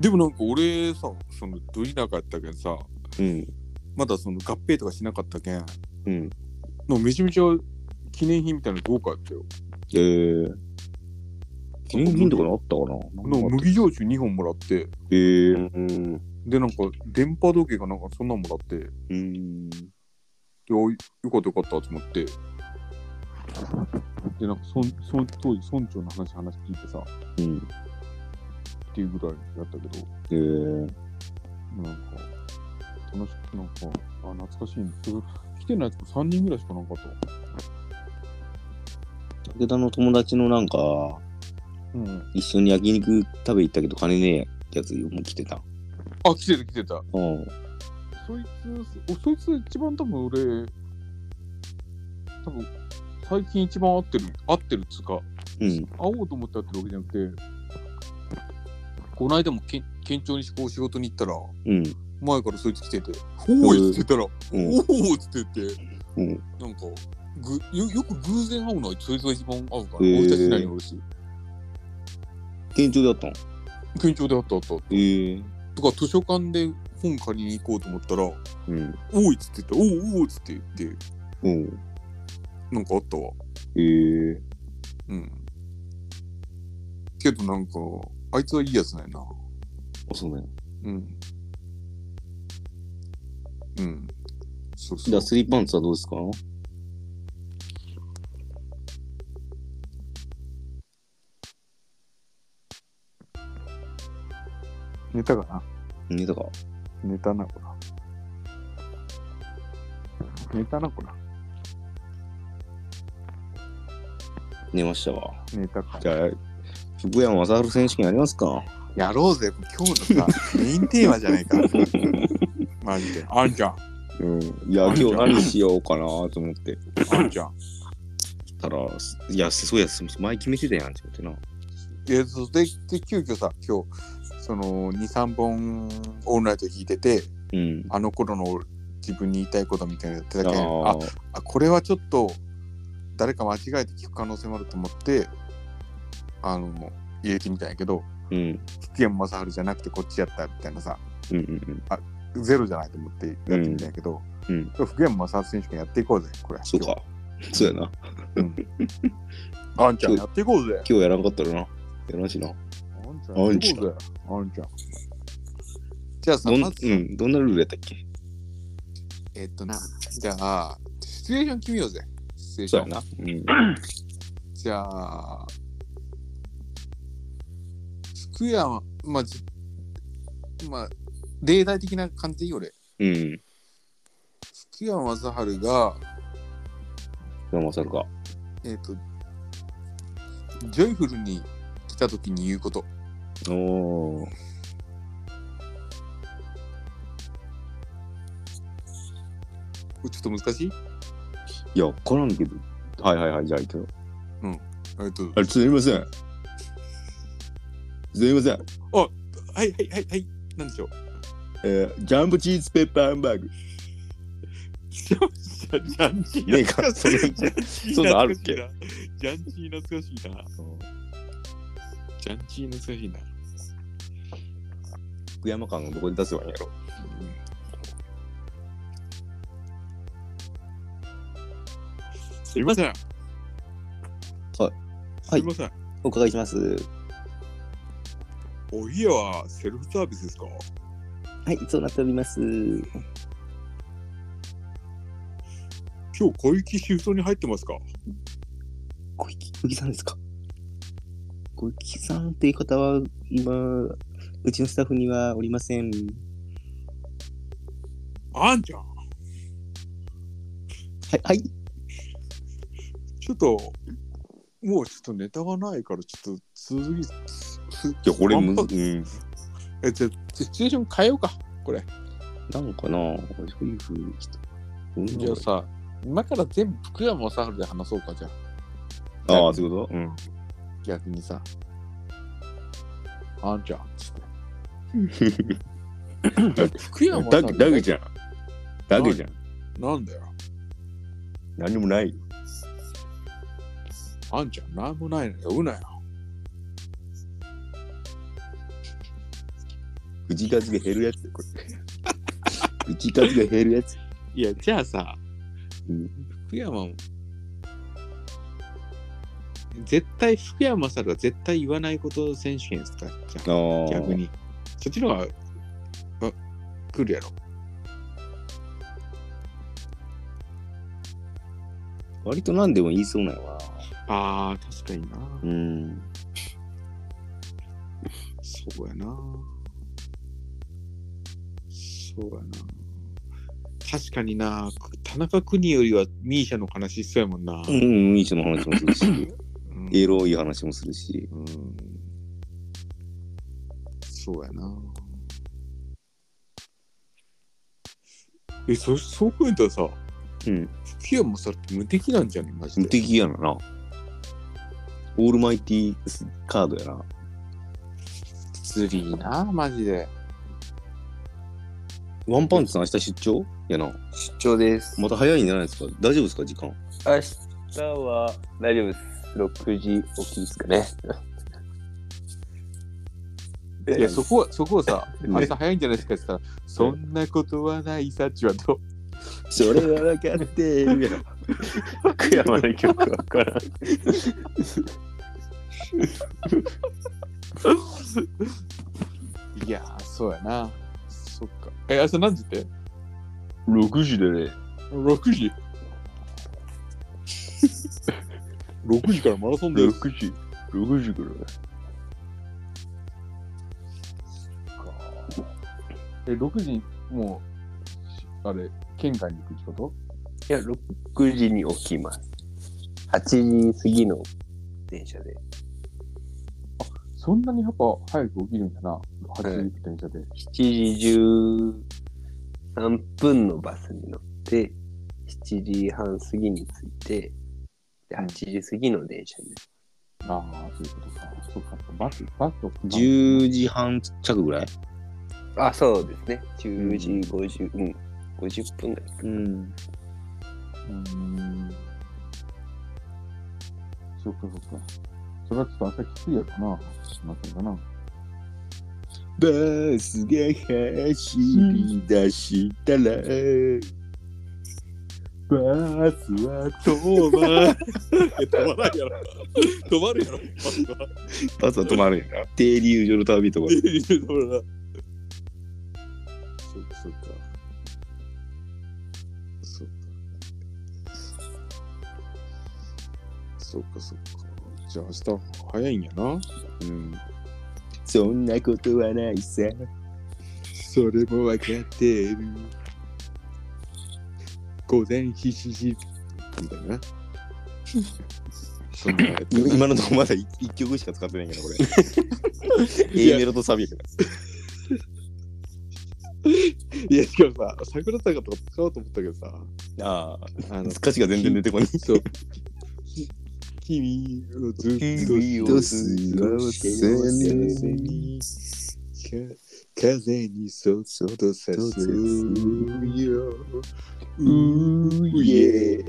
でもなんか俺さ、そのど田舎やったけんさ、うん。まだその合併とかしなかったけん、うん。なんかめちゃめちゃ記念品みたいなの豪華やったよ。えー。記念品とかあったかななんか麦焼酎2本もらって、えー。で、なんか電波時計がなんかそんなんもらって、うん。おいよかったよかったと思って、で、なんかそんその当時村長の話話聞いてさ、うん。っていうぐらいやったけど、えー。なんか、楽しく、なんか、あ、懐かしいな。それ来てないやつ3人ぐらいしかなかった。武田の友達のなんか、うん。一緒に焼肉食べ行ったけど金ねえやつも来てた。あ、来てた来てた。うん。そいつ、おそいつ一番多分俺、多分最近一番合ってる、合ってるっつうか、うん。会おうと思って会ってるわけじゃなくて、この間もけん県庁にこう仕事に行ったら、うん。前からそいつ来てて、おーいっつって言ったら、うんおーっつって言って、うん。なんか、ぐよよく偶然会うのはそいつが一番会うから、へー俺たち内におるし、県庁であったの？県庁で会った会った。えー。とか図書館でフ本借りに行こうと思ったら、うん。おいっつって言って、おうおうっつって言って、うん。なんかあったわ。ええうん。けどなんか、あいつはいいやつなんやな。あ、そうね。うん。うん。そうじゃあ、そう。スリーパンツはどうですか？寝たかな寝たか寝たな、こら。寝たな、こら。寝ましたわ。寝たか。じゃあ、福山雅治選手権やりますかやろうぜ、今日のさ、*laughs* メインテーマじゃないか。マジで。あんちゃん。うん。いや、今日何しようかなと思って。あんちゃん。たら、いや、そうや、前決めてたやんって思ってな。で、そで、で急遽さ、今日、その、2、3本オールナイト弾いてて、うん。あの頃の自分に言いたいことみたいなのやってたけん、あああ、これはちょっと、誰か間違えて聞く可能性もあると思って、あの、入れてみたんやけど、うん。福山雅治じゃなくてこっちやったみたいなさ、うんうんゼロじゃないと思ってやってみたんやけど、うんうん福山雅治選手権やっていこうぜ、これ。そうか。そうやな。うん。あんちゃんやっていこうぜ。今日やらんかったらな。やらんしな。あんちゃんやっていこうぜ。あんちゃん。じゃあさ、どん,、まず、うん、どんなルールやったっけ？えっとな、じゃあ、シチュエーション決めようぜ。シチュエーション。そうやな。うん。*clears throat* じゃあ、福山、まあ、じまあ、例題的な感じでいいよ俺。うん。福山雅治が、福山雅治か。えっ、と、ジョイフルに来た時に言うこと。おー。これちょっと難しい？いや、わからんけど。はいはいはい、じゃあ行くよ。えっと、あれ、すみません。すみません。はいはいはいはい。なんでしょう？えー、ジャンボチーズペッパーハンバーグ。ジャンジャンチーねえかそれジャンチーそんなんあるっけ？懐かしいなジャンチー懐かしいな。ジャンチー懐かしいな。福山感どこで出せばいいんやろ？すいません。はいすいません。お伺いします。お家はセルフサービスですか？はい、そうなっております。今日小雪シフトに入ってますか？小池小池さんですか？小池さんっていう方は今、うちのスタッフにはおりません。あんちゃん？はい、はい。ちょっと、もうちょっとネタがないから、ちょっと続き、すいや、これむ、ワンパうん。え、じゃあシチュエーション変えようか、これ。なんかなそういうふうにじゃあさ、今から全部福山雅治で話そうか、じゃあ。ああ、そういうこと？うん。逆にさ。あんちゃん、つって。福山雅だ治だけじゃん。だけじゃん。なんだよ。何もない。あんちゃん、なんもないの呼ぶなよ。口数が減るやつこれ。口数が減るやつ。いや、じゃあさ、うん福山も、絶対、福山雅治が絶対言わないこと選手権ですかじゃあああ。逆。に。そっちの方が、あ来るやろ。割と何でも言いそうなのは。ああ、確かにな。うん。そうやな。そうやな。確かにな、田中邦よりはミーシャの話しそうやもんな。うん、うん、いい人の話もするし、うんエロい話もするし。うんそうやな。え、そ、そう考えたらさ、うん。福山さんって無敵なんじゃねマジで。無敵やなな。オールマイティーカードやな。釣りな、マジで。ワンパンツさん明日出張やな。出張です。また早いんじゃないですか？大丈夫ですか時間。明日は大丈夫です。6時起きですかね。いや、そこは、そこはさ、うん朝早いんじゃないですかって言ったら、そんなことはないさっちはどう？それは分かってるやろ。*laughs* 福山の曲わからん。いやー、そうやな。そっか。え、朝何時って？6時でね。?6 時 *laughs* ?6 時からマラソンです。6時。6時からえ、6時にもう、あれ、県外に行くってこと？いや、6時に起きます。8時過ぎの電車で。そんなにやっぱ早く起きるんだな。8時行く電車で。7時13分のバスに乗って、7時半過ぎに着いて、で8時過ぎの電車に。ああ、そういうことか。そうか。バス、バスとか。10時半着ぐらい？あ、そうですね。10時50、うん、50分ぐらい。うん。うーん。そっかそっか。それはちょっと朝きついやろな。なんていうかな。バスが走り出したら、バスは止まる。*laughs* 止まらんやろ。止まるやろ。バスは。バスは止まるんやな。*laughs* 停留所の旅とか。止まるな。そそっかそっか。じゃあ明日早いんやな。うん。そんなことはないさ。それも分かってる。午前7時みたいな。そんな *laughs* 今のところまだ1曲しか使ってないけど、これ。*laughs* A メロとサビやから。いや、しかもさ、桜坂とか使おうと思ったけどさ、ああ、あの、歌詞が全然出てこない。そう。君をずっと君を過ごせに風にそそとさすよ。うーイエー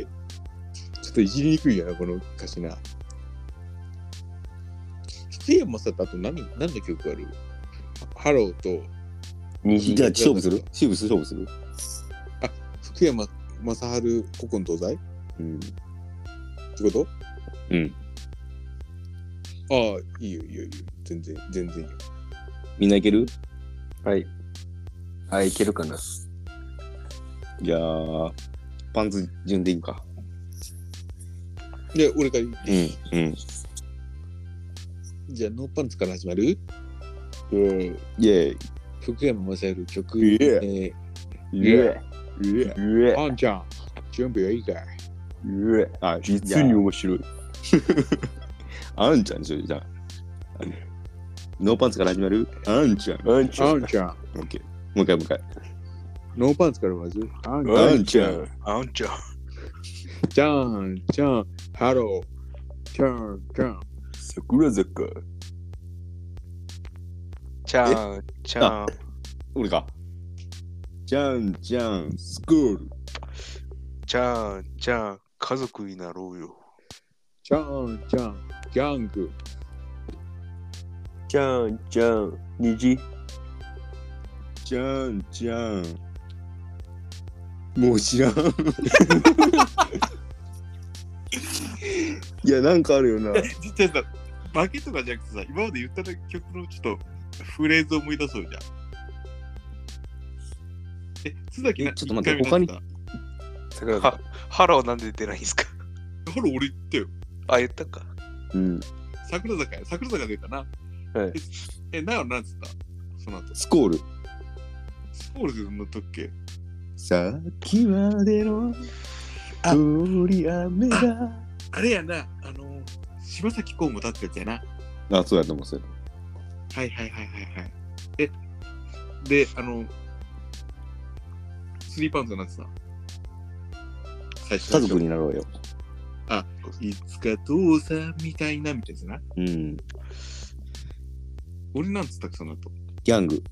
ちょっといじりにくいよな、この歌詞な。福山さんとあと何何の曲あるハローと2時じゃあ勝負する勝負する勝負する福山雅治古今東西うん。てことうん。ああ、いいよいいよいいよ。全然、全然いいよ。みんないける？はい。あ、いけるかな。じゃあ、パンツ順でいくか。で、俺から言ってうん。うん。じゃあ、ノーパンツから始まる？イェーイ。イェーイ。福山雅治曲。イエーえイェーイ。イイェーイ。ー、あんちゃん、準備はいいかい？イェーイ。あ、実に面白い。*laughs* あんちゃんでしょ、じゃあ。あのノーパンツから始まる？あんちゃん。あんちゃん。あんちゃん、オッケー。もう一回もう一回。ノーパンツからまず。あんちゃん、あんちゃん。あんちゃん。じゃん、じゃん、ハロー、じゃん、じゃん。桜坂。ちゃん、ちゃん。俺か。じゃんじゃん、スクール。ちゃん、ちゃん。家族になろうよ。じゃん、じゃん、ギャング。じゃんじゃん。虹。じゃんじゃん。もう知らん。*laughs* いや、なんかあるよな。実はさ、負けとかじゃなくてさ、今まで言った曲のちょっとフレーズを思い出そうじゃん。え、津崎なちょっと待って他にハローなんで出てないんすかたハロー俺言ったよ。あ、言ったか。うん。桜坂や。桜坂出たな。はい。え、なよ、なんつった？その後。スコール。スポールズの時っけさっきまでのあ通り雨が。あれやな、あの、柴咲コウも歌ってたやつやな。あ、そうやと思う、そうやはいはいはいはいはい。え、で、あの、スリーパンツなんてさ、最初家族になろうよ。いつか父さんみたいなみたいなやつな。うん。俺なんつったっけ、その後？ギャング。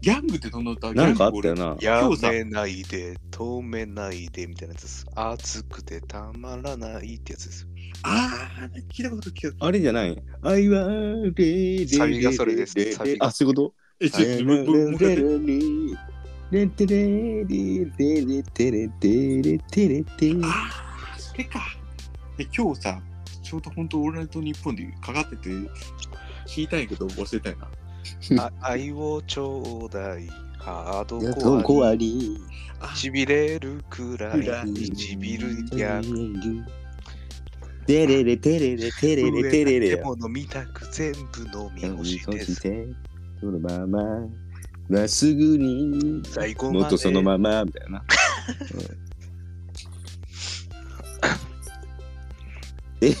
ギャングってどんな歌？なんかあったよギャングな。やめないで、止めないでみたいなやつです。熱くてたまらないってやつです。ああ、聞いたこと聞いた。あれじゃない？愛はレレサビがそれですサビがあ、そういうこと？え、ちょっと、もうもうもう一回やってレテレレレレテレテレテレテレああ、それか。え、今日さ、ちょうど本当、オールナイトニッポンでかかってて、聞いたんやけど、忘れたよな。*laughs* あ愛をちょうだい、ハードどコアこあ。りあしびれるくらくらい。い唇やテレレテレレテレレテレレでも飲みたく全部飲み干しです。そのまま。まっすぐに。最後まで。もっとそのまま。みたいな。*laughs* え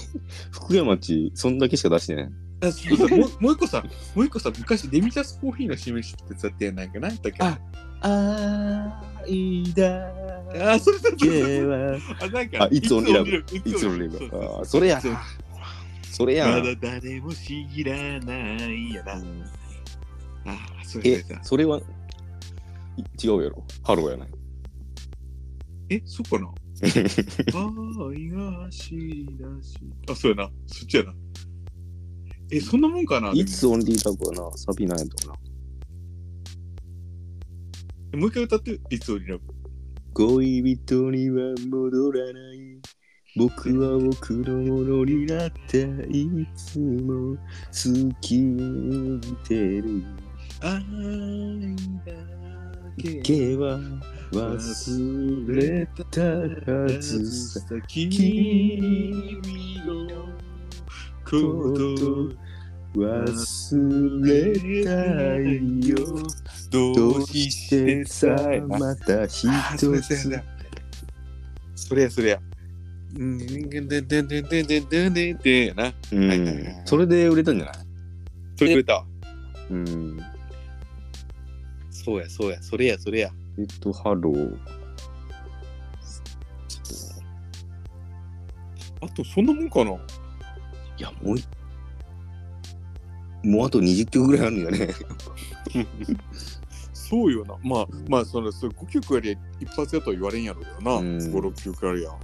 福山町そんだけしか出してない？あそうそう。もうもう一個さ、もう一個さ、昔デミタスコーヒーの CM してたってなんか何だっけ？あ愛だ。あ、それそれそれそあ、なんか、あいつオンリラブいいつのレそうバーあそれや。そうなそれや。まんだ誰も知らないやな。あ、それえそれ。それはい違うやろ。ハローやない。え、そっかな？愛がしだし。あ、そうやな。そっちやな。え、そんなもんかないつオンリーラブはなサビなんやとなもう一回歌って、いつオリラブ。恋人には戻らない僕は僕のものになったいつも好きてる愛だけは忘れたはずさ君のこと忘れたいよどうしてさまた一つそれやそれや。それで売れたんじゃないそれで売れたうんそうやそうや。それやそれや。えっとハロー。あとそんなもんかな？いやもういもうあと20曲ぐらいあるんよね。そうよな。まあまあそのそ5曲ありゃ一発やとは言われんやろうけどな。うん。56曲あるやん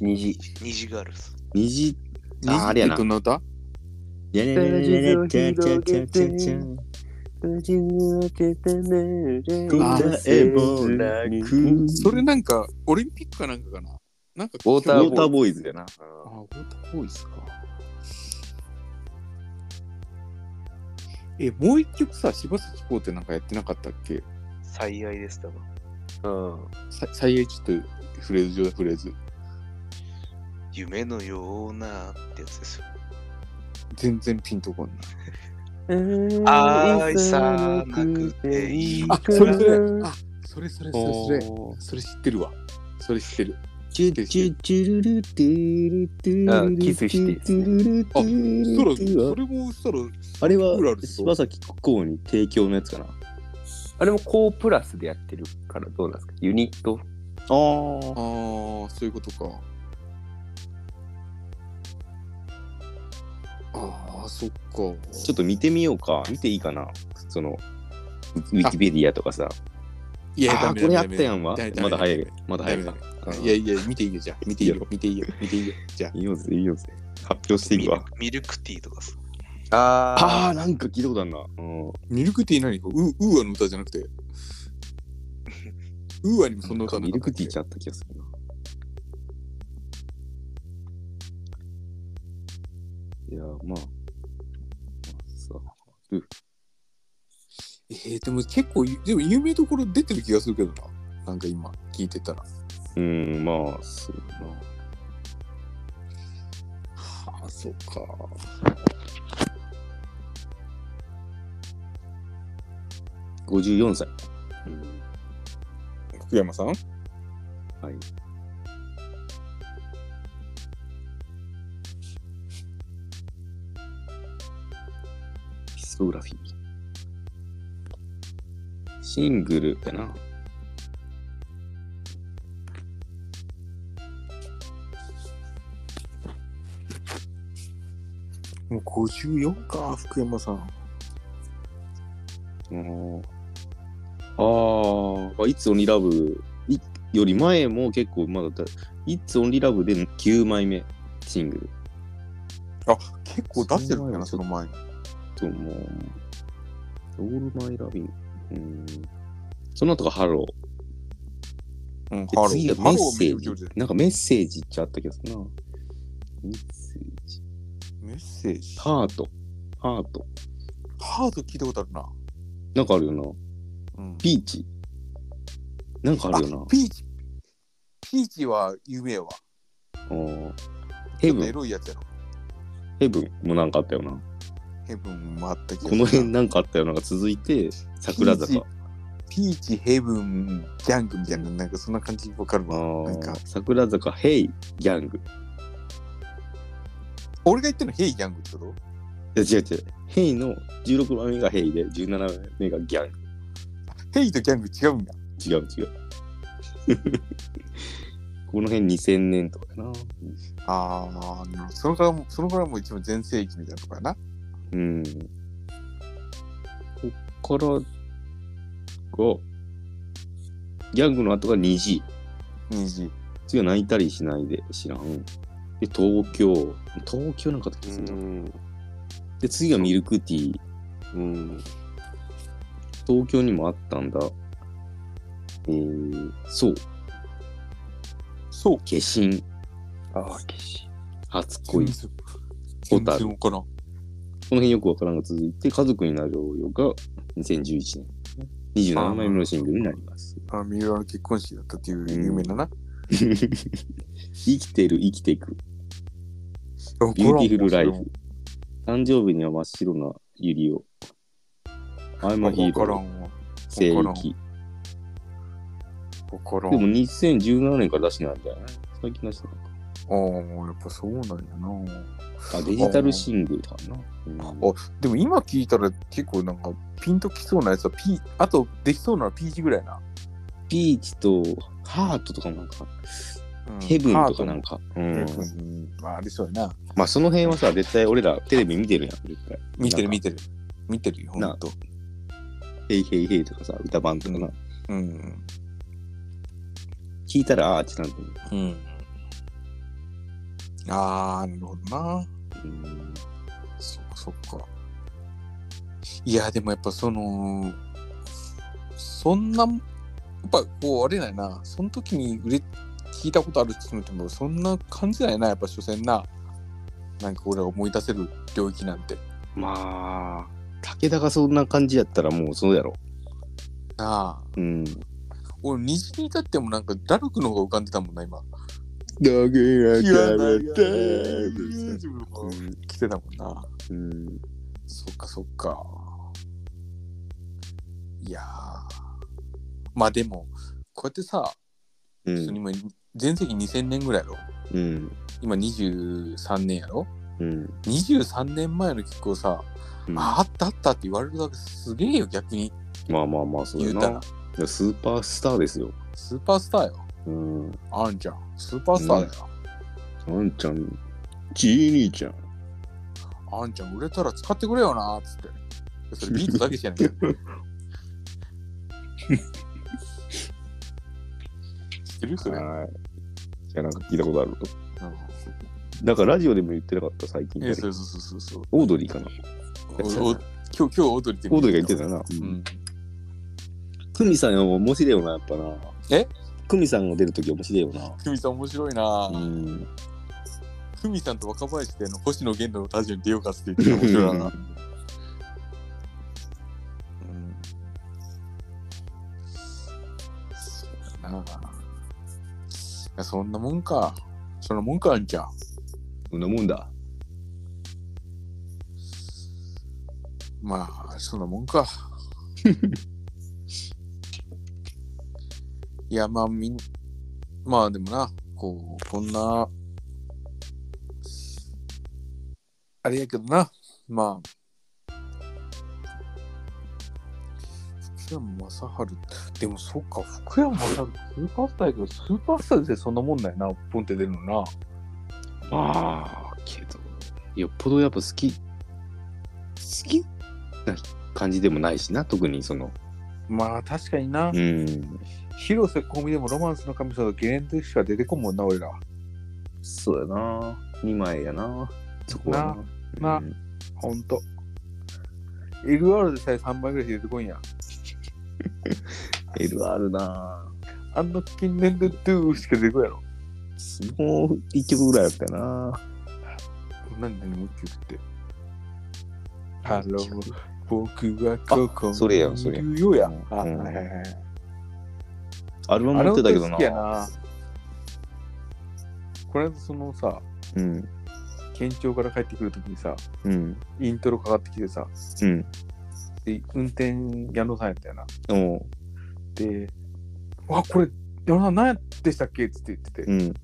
虹。虹ガールズ。虹ああれやなえどんな歌やれれれれれちゃちゃちゃちゃちゃ答えもなくそれなんかオリンピックかなんかかななんかウォーターウォーターボーイズやなあウォーターボーイズかえもう一曲さ柴咲コウってなんかやってなかったっけ最愛です、多分。うん。さ最愛ちょっとフレーズ上だフレーズ夢のようなってやつですよ。全然ピンとこんない。愛さなくていいあそれそれ。あそれそれそれそれ。それ知ってるわ。それ知ってる。チュチュチュルルティルティルキスしてティルルテあィそらルティそれもしたらあれは柴咲コウに提供のやつかな。あれも高プラスでやってるからどうなんですか？ユニット？あああそういうことかああそっか。ちょっと見てみようか。見ていいかな。そのウィキペディアとかさ。いあーこれあったやんわ。まだ早い。まだ早いいやいや見ていいよじゃあ。見ていいよ。見ていいよ。見ていいよ。じゃあ。いいよぜいいよ。ぜ発表していくわ。ミルクティーとかさ。あああなんか聞いたことあるな。うん。ミルクティー何？ウウーアの歌じゃなくて。ウーアにもそんな歌ミルクティーちちゃった気がするな。いや、まあ。まあさるえー、でも結構でも有名どころ出てる気がするけどななんか今聞いてたらうん、まあ、そうだな。ああそうか54歳。福山さん？はい。ストグラフィー。シングルやな。もう54か福山さんうんああ。まあ、It's Only Love いより前も結構まだだ、It's Only Love で9枚目シングル。あ、結構出してるんだな、その前に。ともう、All My Loving。うん。その後がハロー。うん、で次がメッセージハロー。なんかメッセージっちゃあったけどな。メッセージ？メッセージ。ハート。ハート。ハード聞いたことあるな。なんかあるよな。うん、ピーチ。なんかあるよなあ。ピーチ。ピーチは有名わ。うんヘブン。ロいやつやろ。ヘブンもなんかあったよな。ヘブンもあったけど。この辺なんかあったようなのが続いて、桜坂。ピーチ、ヘブン、ギャングみたいな、なんかそんな感じわかるあわ。なんかー、桜坂、ヘイ、ギャング。俺が言ってるのヘイギャングってこと？いや違う違う。ヘイの16番目がヘイで、17番目がギャング。ヘイとギャング違うんや。違う違う。*laughs* この辺2000年とかやな。ああ、そのからも、そのからもう一番全盛期みたいなとこやな。うん。こっからが、ギャングの後が虹。虹。次は泣いたりしないで知らん。で、東京。東京なんかあった気がするな。ん。で、次がミルクティー。うん。東京にもあったんだ。えー、そう。そう。化身。ああ、消し。初恋。全ホタルの辺よくわからんが続いて、家族になろうよが2011年。27枚目のシングルになります。あ、三浦の結婚式だったっていう有名なな。生きてる、生きていく。ビューティフルライフ。誕生日には真っ白なユリを。 I am a hero。んわ。聖域。でも2017年から出してないんだよね。最近出してないああ、やっぱそうなんやな。か。あ、デジタルシングルとかな。うんあでも今聞いたら結構なんかピンときそうなやつはピあとできそうなのはピーチぐらいな。ピーチとハートとかもなんか、ヘブンとかなんか。うんまあ、ありそうやな。まあその辺はさ、絶対俺らテレビ見てるやん、絶対。見てる見ててる。見てるよ、ほなんと。ヘイヘイヘイとかさ、歌番とかな。うん。聞いたらあーってなんていうのうん。ああ、なるほどな。うんそっかそっか。いや、でもやっぱその、そんな、やっぱこう、あれだよな、その時に売れ、聞いたことあるって言っても、そんな感じだよな、やっぱ所詮な。なんか俺が思い出せる領域なんて。まあ、武田がそんな感じやったらもうそうやろ。なあ。うん。俺、虹に至ってもなんか、ダルクの方が浮かんでたもんな、今。だけが食べうん来てたもんな。うん。そっかそっか。いやー。まあでも、こうやってさ、うん。今、全盛期2000年ぐらいやろ？うん。今23年やろ？うん。23年前の曲をさ、うんああったあったって言われるだけすげえよ逆にまあまあまあ、そうやな。スーパースターですよ。スーパースターようん。あんちゃん。スーパースターだよ、あんちゃん、ちい兄ちゃん。あんちゃん売れたら使ってくれよなつって。それビートだけじゃない知ってる？それ、うんはい。いや、なん。か聞いたことある。だからラジオでも言ってなかった、最近。えそうそうそうそうオードリーかな？おお今日今日踊りってオードリーが言ってたよな。うん。クミさん面白いよな、やっぱな。え？クミさんが出るとき面白いよな。ふみさん面白いなうん。ふみさんと若林での星野源のラジオに出ようかって言って面白いな。いやそんなもんか。そんなもんか、あんちゃん。そんなもんだ。まあ、そんなもんか。*laughs* いや、まあ、みん、まあでもな、こう、こんな、あれやけどな、まあ、福山雅治、でもそっか、福山雅治、スーパースターやけど、スーパースターでそんなもんだよな、ポンって出るのな。まあ、けど、よっぽどやっぱ好き、好きな感じでもないしな、特にその、まあ確かにな。うん。広瀬香美でもロマンスの神様とゲレンデしか出てこんもんな、俺ら。そうやな。2枚やな。そこはな。なうんほんと。LR でさえ3枚ぐらい出てこんや。*laughs* LR な。あんな近年でドゥーしか出てこんやろ。もう1曲ぐらいやったよな。何何もう一曲って。ハロー、僕はここあそれやんそれにいるよや。あ、うんはいはいはい。アルバム持ってたけどな好き。やな。これそのさ、うん。県庁から帰ってくるときにさ、うん。イントロかかってきてさ、うん。で運転矢野さんやったよな。おうで、わ、これ、矢野さん何やでしたっけっつって言ってて、うん。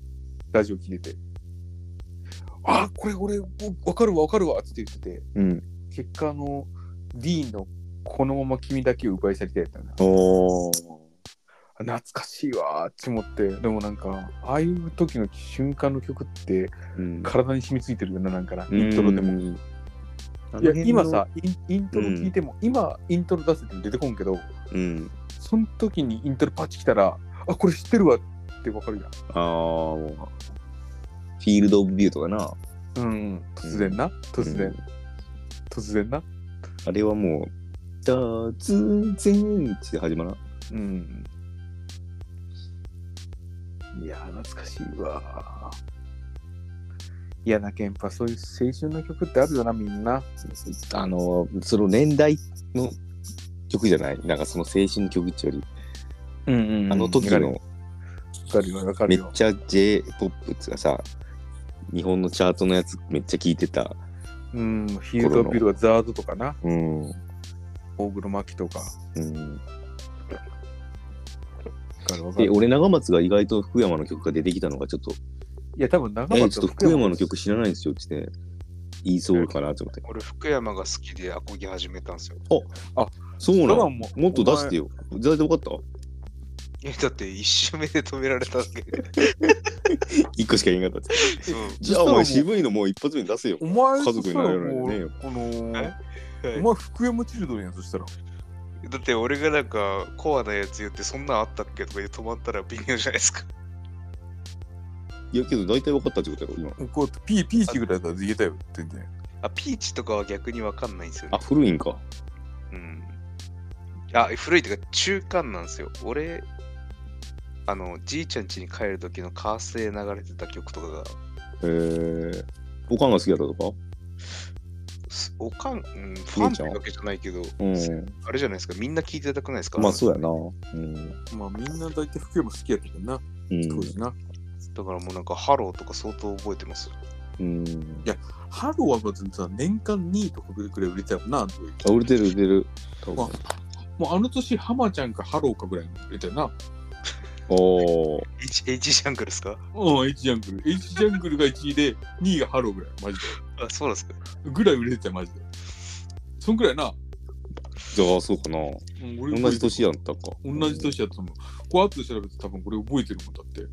ラジオ聞いてて。あ、これ俺、わかるわ、わかるわっつって言ってて、うん。結果あの、ディーンのこのまま君だけを奪い去りたいやったよな。おー。懐かしいわーって思って、でもなんか、ああいう時の瞬間の曲ってうん。体に染みついてるよな、なんかな、イントロでも。うん。いや、今さ、イントロ聞いても、今、イントロ出せても出てこんけど、うん。その時にイントロパッチ来たら、あ、これ知ってるわってわかるやん。ああ、もう。フィールド・オブ・ビューとかな。うん、突然な、突然、うん突然な。あれはもう、突然って始まらん？うん。いや、懐かしいわ。いや、なけんぱ、そういう青春の曲ってあるよな、みんな。あの、その年代の曲じゃない？なんかその青春の曲ってより、うんうあの時のわかるよ、わかるよ。めっちゃ J-POP っていうかさ、日本のチャートのやつめっちゃ聞いてた。うん、ヒールドビルはザードとかな、うん。大黒摩季とか。うん、で、る。俺、長松が意外と福山の曲が出てきたのがちょっと、いや、多分長え、松ちょっと福山の曲知らないんですよって、ね、言いそうかなと思って。俺、福山が好きでアコギ始めたんですよ。そうなのももっと出してよ。絶対分かった？え、だって一周目で止められただけ。*laughs* 一個しか言えなかったじゃあお前渋いのもう一発目に出せよ。お前家族になれるのにねあのお前福山チルドレンやんそしたら。だって俺がなんかコアなやつ言ってそんなんあったっけとか言って止まったら微妙じゃないですか。いやけど大体分かったってことやろ、今。こうピーピーチぐらいだったらいけたよ、全然。あ、ピーチとかは逆にわかんないんですよあ、ね。古いんか。うん。あ、古いっていうか中間なんですよ。俺、あの、じいちゃん家に帰る時のカースで流れてた曲とかが、えー、おかんが好きだったとか？すおかん、うん、ファンってわけじゃないけど、うん。あれじゃないですか、みんな聞いてたくないですか？まあそうやな。うん。まあみんな大体福山好きやったけどな、うん。当時な。だからもうなんかハローとか相当覚えてます。うん。ハローはまずさ、年間2位とかぐらい売れてたよな、あの時あ、売れてる売れてる。まもうあの年、ハマちゃんかハローかぐらい売れたよな。おー。H, H ジャングルですか？うん、H ジャングル。H ジャングルが1位で、2位がハローぐらい、マジあ、そうなんですか。で。ぐらい売れてたよ、マジで。そんぐらいな。じゃあそうかな。うん俺同じ年やったか。同じ年やったもん。こう後で調べて多分これ覚えてるもんだって。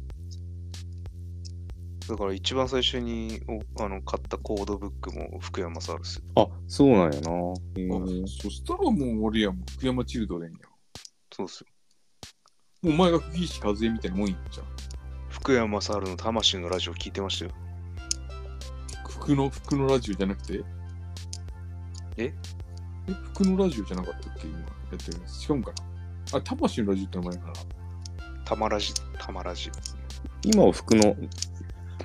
だから一番最初におあの買ったコードブックも福山さんですよ。あ、そうなんやな。へあーそしたらもう俺やもん。福山チルドレンや。そうですよ。もうお前が吹石一恵みたいなもんじゃん。福山さんの魂のラジオ聞いてましたよ。服の、服のラジオじゃなくて？え？え、服のラジオじゃなかったっけ？今やってるやつ。違うんかな？あ、魂のラジオって名前かなたまらじ、たまらじ。今は服の、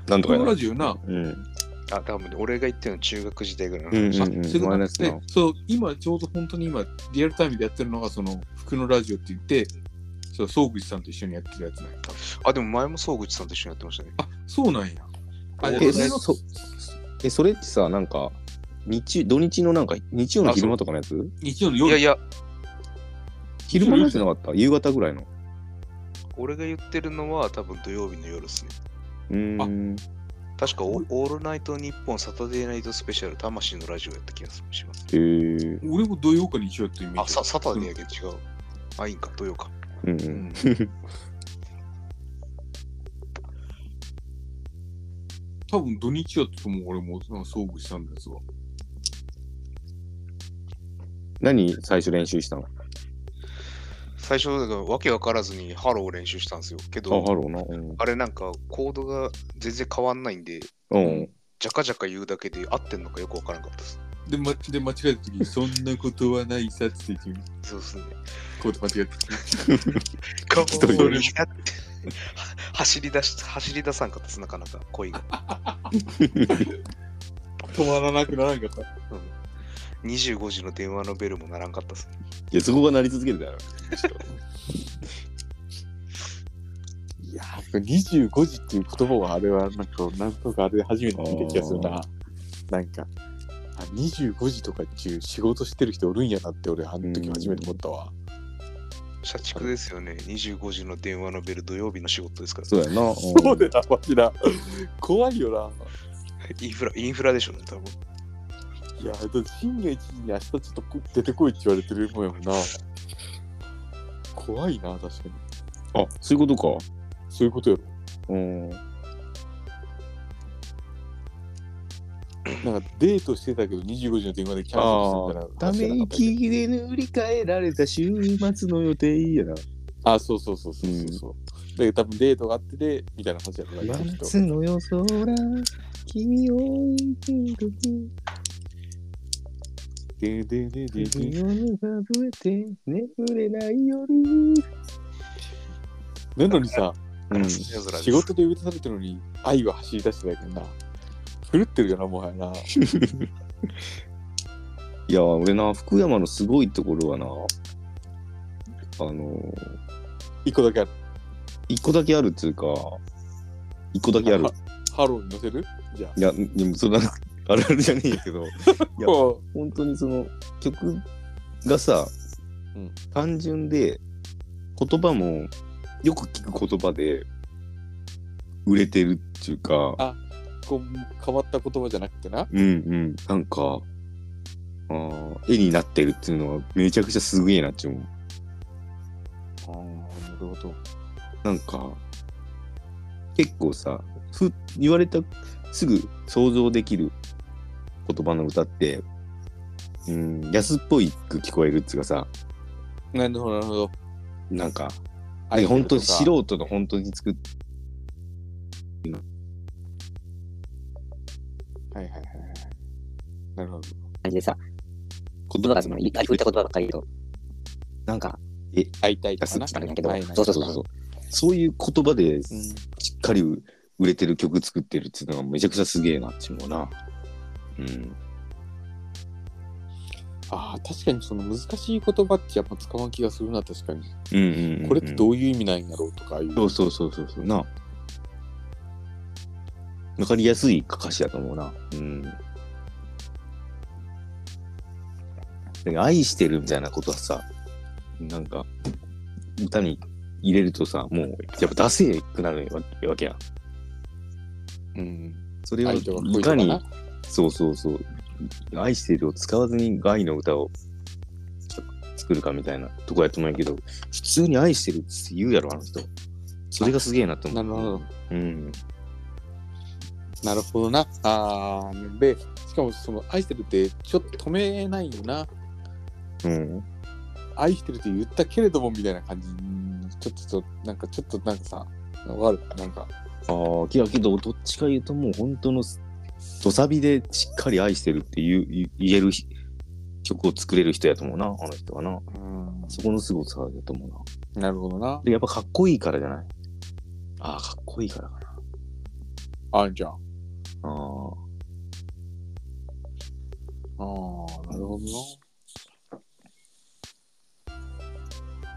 なんとか服。のラジオな。うん。あ、多分ね俺が言ってるの中学時代ぐらいのうん話。うんうん。それ前のやつなで。そう、今ちょうど本当に今、リアルタイムでやってるのが、その、服のラジオって言って、そう、総口さんと一緒にやってるやつなんや。あ、でも前も総口さんと一緒にやってましたね。あ、そうなんや。あ、え、それのそ、え、それってさ、なんか、日、土日のなんか、日曜の昼間とかのやつ？日曜の夜？いやいや、昼間のやつじゃなかった？夕方ぐらいの？俺が言ってるのは多分土曜日の夜ですね。うーん。確かオオールナイトニッポンサタデーナイトスペシャル魂のラジオやった気がします。へえ。俺も土曜か日曜やったイメージ。あ、ササタデーやけど違う。あ、いいんか、土曜か。うん。*laughs* 多分土日やったと思う、俺も、その総口さんのやつは。何最初練習したの？最初、だからわけわからずにハローを練習したんですよ。けあ、ど、ハローな。うん。あれなんかコードが全然変わんないんで、うん。ジャカジャカ言うだけで合ってんのかよくわからんかったです。で、ま、で間違えた時に、そんなことはないさって言ってる。そうですね。コード間違えた。か一人でわいいなって走り出し、走り出さんかったです、なかなか恋が。*laughs* 止まらなくならんかった。25時の電話のベルもならんかったです。いや、そこがなり続けてたよ。いやー、25時っていう言葉はあれは、なんか、なんとかあれ初めて聞いた気がするなあ。なんか、あ25時とかっていう仕事してる人おるんやなって俺、あの時初めて思ったわ。社畜ですよね。25時の電話のベル土曜日の仕事ですから。そうやな。うんそうでな、マジな。怖いよな。インフラ、インフラでしょうね、多分。いや、だって深夜1時に明日ちょっとこ出てこいって言われてるもんやもんな。怖いな、確かに。あ、そういうことか。そういうことやろ。うん。なんかデートしてたけど25時の電話でキャンセルあしたみあ、ため息で塗り替えられた週末の予定やな。あ、そうそうそうそうそうそう。で、多分デートがあってで、みたいな話やから、夏の夜空、君を見るとき、ででででで君をぬかぶって眠れない夜。なのにさ、うん。仕事で許されてるのに愛は走り出してないけどな。狂ってるよな、もはやな。*laughs* いや、俺な、福山のすごいところはな、あの、一個だけある。一個だけあるっつうか、一個だけあるは。ハローに乗せる？じゃあ。いや、でもそれはあるあるじゃねえけど、*laughs* いやも本当にその曲がさ、うん単純で、言葉もよく聞く言葉で売れてるっていうか、あうこう変わった言葉じゃなくてな。うんうん、なんか、あー絵になってるっていうのはめちゃくちゃすげえなって思う。ああ、なるほど。なんか、結構さ、ふ言われたすぐ想像できる言葉の歌って、うん、安っぽいく聞こえるっつうかさ、なるほど、なるほど。なんか、あね、本当に素人の本当に作っはいはいはいはい。なるほど。感じでさ、言葉がその、いっぱい振った言葉ばっかり言うと、なんか、会いたいとかな？安っちゃうんやけどそうそうそうそうそういう言葉でうんしっかり売れてる曲作ってるっていうのがめちゃくちゃすげえなっていうのな。うん。ああ、確かにその難しい言葉ってやっぱ使わん気がするな、確かに。うんうんうんうんこれってどういう意味なんやろうとかいう。そうそうそうそうそうな。わかりやすい歌詞だと思うな。うん。で愛してるみたいなことはさ、なんか、歌に入れるとさ、もう、やっぱダセーくなるわわけやん。うん。それをいかにそうそうそう、愛してるを使わずに愛の歌を作るかみたいなとこやと思うんやけど、普通に愛してるって言うやろ、あの人。それがすげえなって思う。なるほど。うん。なるほどな。ああ、で、しかもその愛してるってちょっと止めないよな。うん。愛してるって言ったけれどもみたいな感じ。ちょっとちょっと、なんかちょっとなんかさ、わかるなんか、ああ、けど、けど、どっちか言うともう本当の土サビでしっかり愛してるって言う言言えるひ曲を作れる人やと思うな、あの人はな。うん、そこの凄さだと思うな。なるほどな。で、やっぱかっこいいからじゃない？ああ、かっこいいからかな。あんじゃん。ああ。ああ、なるほどな。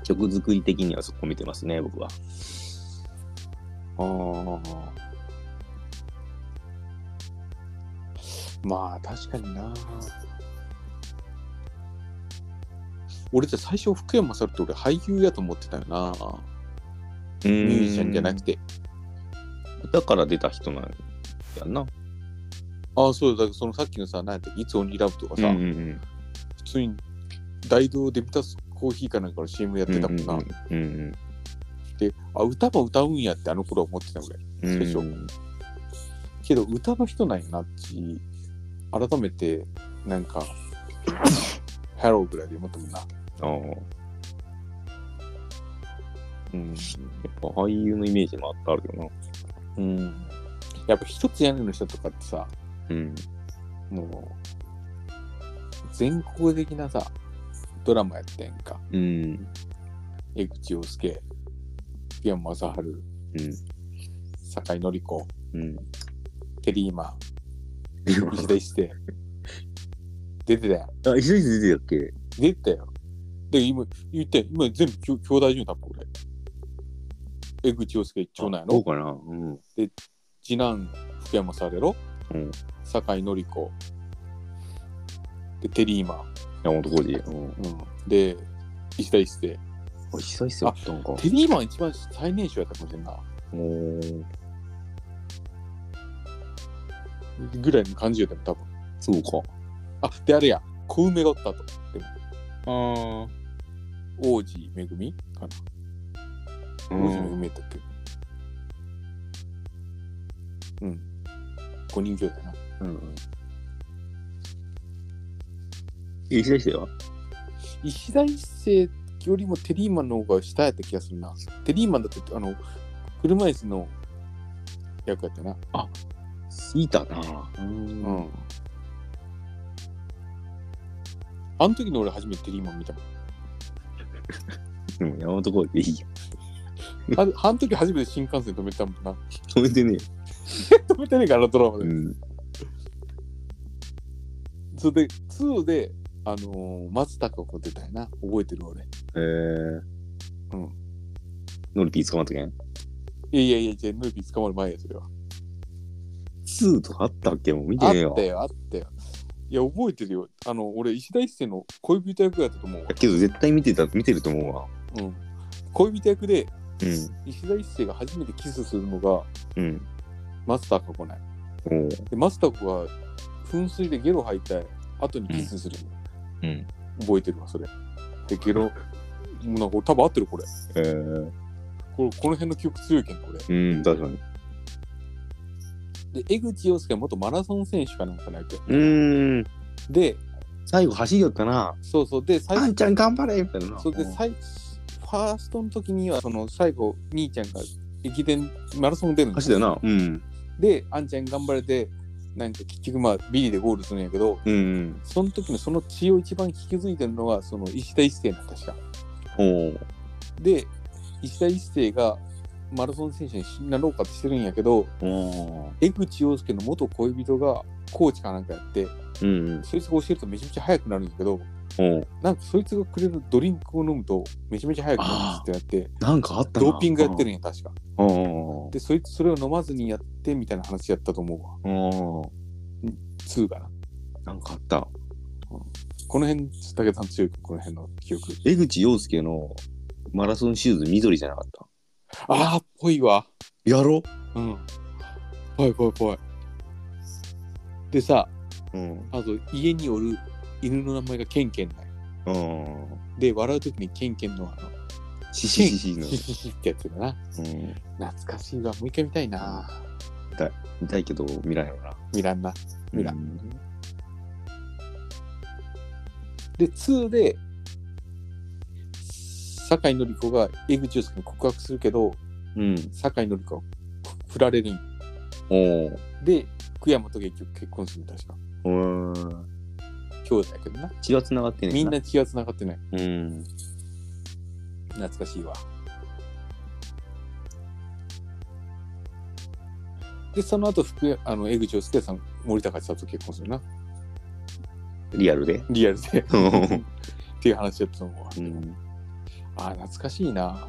曲作り的にはそこ見てますね、僕は。ああ。まあ、確かにな。俺じゃ最初、福山雅治って俺俳優やと思ってたよな。ミミュージシャンじゃなく。て。だから出た人なんやんな。ああ、そうだ、だからそのさっきのさ、なんやったっけ It's Only Love とかさ、うんうん普通にダイドーデミタスコーヒーかなんかの CM やってたもんな。うんうんで、あ、歌も歌うんやってあの頃は思ってたぐらい。うん。最初けど、歌の人なんやなって、改めて、なんか、*laughs* ハローぐらいで思ったもんな。ああ。うん。やっぱ俳優のイメージもあったあるよな。うん。やっぱ一つ屋根の人とかってさ、うん。もう、全国的なさ、ドラマやってんか。うん。江口洋介、福山雅治、うん。酒井紀子、うん。テリーマン、石田一世。出てたよ。あ、一世出てたっけ？出てたよ。で、今、言って、今全部きょ兄弟順多分俺。江口洋介長男やろそうかな。うん。次男、福山雅治やろうん。酒井紀子。で、テリーマン。山本浩二。うん。うん、で、石田一世。あ、石田一世だったんか。テリーマン一番最年少やったかもしれんな。おーぐらいの感じやったよ、多分。そうか。あ、で、あれや。小梅がおったと。であも、王子めぐみかな。あ。王子めぐみやったっけうん。5人兄弟な。うん。石田一世は石田一世よりもテリーマンの方が下やった気がするな。テリーマンだって、あの、車椅子の役やったな。いたな。う。うんん。あの時の俺初めてテリーマン見たもん。うん、山本浩二でいいよ。ああの時初めて新幹線止めたもんな。止めてね *laughs* 止めてねえから、ドラマえ。で。うん。それで、2で、あのー、松たか子出たよな。覚えてる俺。へえ。うん。ノリピー捕まったけん。いやいやいや、じゃあ、ヌーピー捕まる前や、それは。2とかあったっけ？もう見てあっねえよ。たよ、あったよ。いや、覚えてるよ。あの、俺、石田一世の恋人役やったと思うわ。けど絶対見てた、見てると思うわ。うん。恋人役で、うん。石田一世が初めてキスするのが、うん。松たか子ない。おうで、松たか子が噴水でゲロ吐いた後にキスするの。うん。覚えてるわ、それ。で、ゲロ、もうなんか多分合ってる、これ。えー、これこの辺の記憶強いけん、これ。うん、確かに。で、江口洋介は元マラソン選手かなんかの役やうーん。で、最後走りよったな。そうそう、で、最あんちゃん頑張れみたいな。それで最ファーストの時にはその最後兄ちゃんが駅伝マラソン出るんです走ったよな。うん。であんちゃん頑張れてなんか結局まあビリでゴールするんやけどうん。その時のその血を一番引き継いでるのはその石田一世なん確か。で石田一世がマラソン選手になろうかとしてるんやけどお江口洋介の元恋人がコーチかなんかやってうん。そいつが教えるとめちゃめちゃ速くなるんやけど。なんかそいつがくれるドリンクを飲むとめちゃめちゃ速くなるってなってなんかあったな。ドーピングやってるんや確か。で、そいつそれを飲まずにやってみたいな話やったと思うわ。おう。2かな。なんかあった。この辺、武田さん強いこの辺の記憶。江口洋介のマラソンシューズ緑じゃなかった？ああ、ぽいわ。やろ？うん。ぽいぽいぽい。でさ、うん。あと家におる犬の名前がケンケンない。うん。で、笑うときにケンケンのあの、シシシシってやつだな。うん。懐かしいわ。もう一回見たいな。見たいけど見らんよな。見らんな。見らんうんで、2で、酒井紀子が江口洋介に告白するけど、うん。酒井紀子は振られるんよおう。で、福山と結局結婚する確か。うん。兄弟やけどな。血は繋がってねえみんな気が繋がってない。うん。懐かしいわ。で、その後、福山あの江口洋介さん、森高千里と結婚するな。リアルで？リアルで。うんっていう話やったと思うわ。うん。ああ、懐かしいな。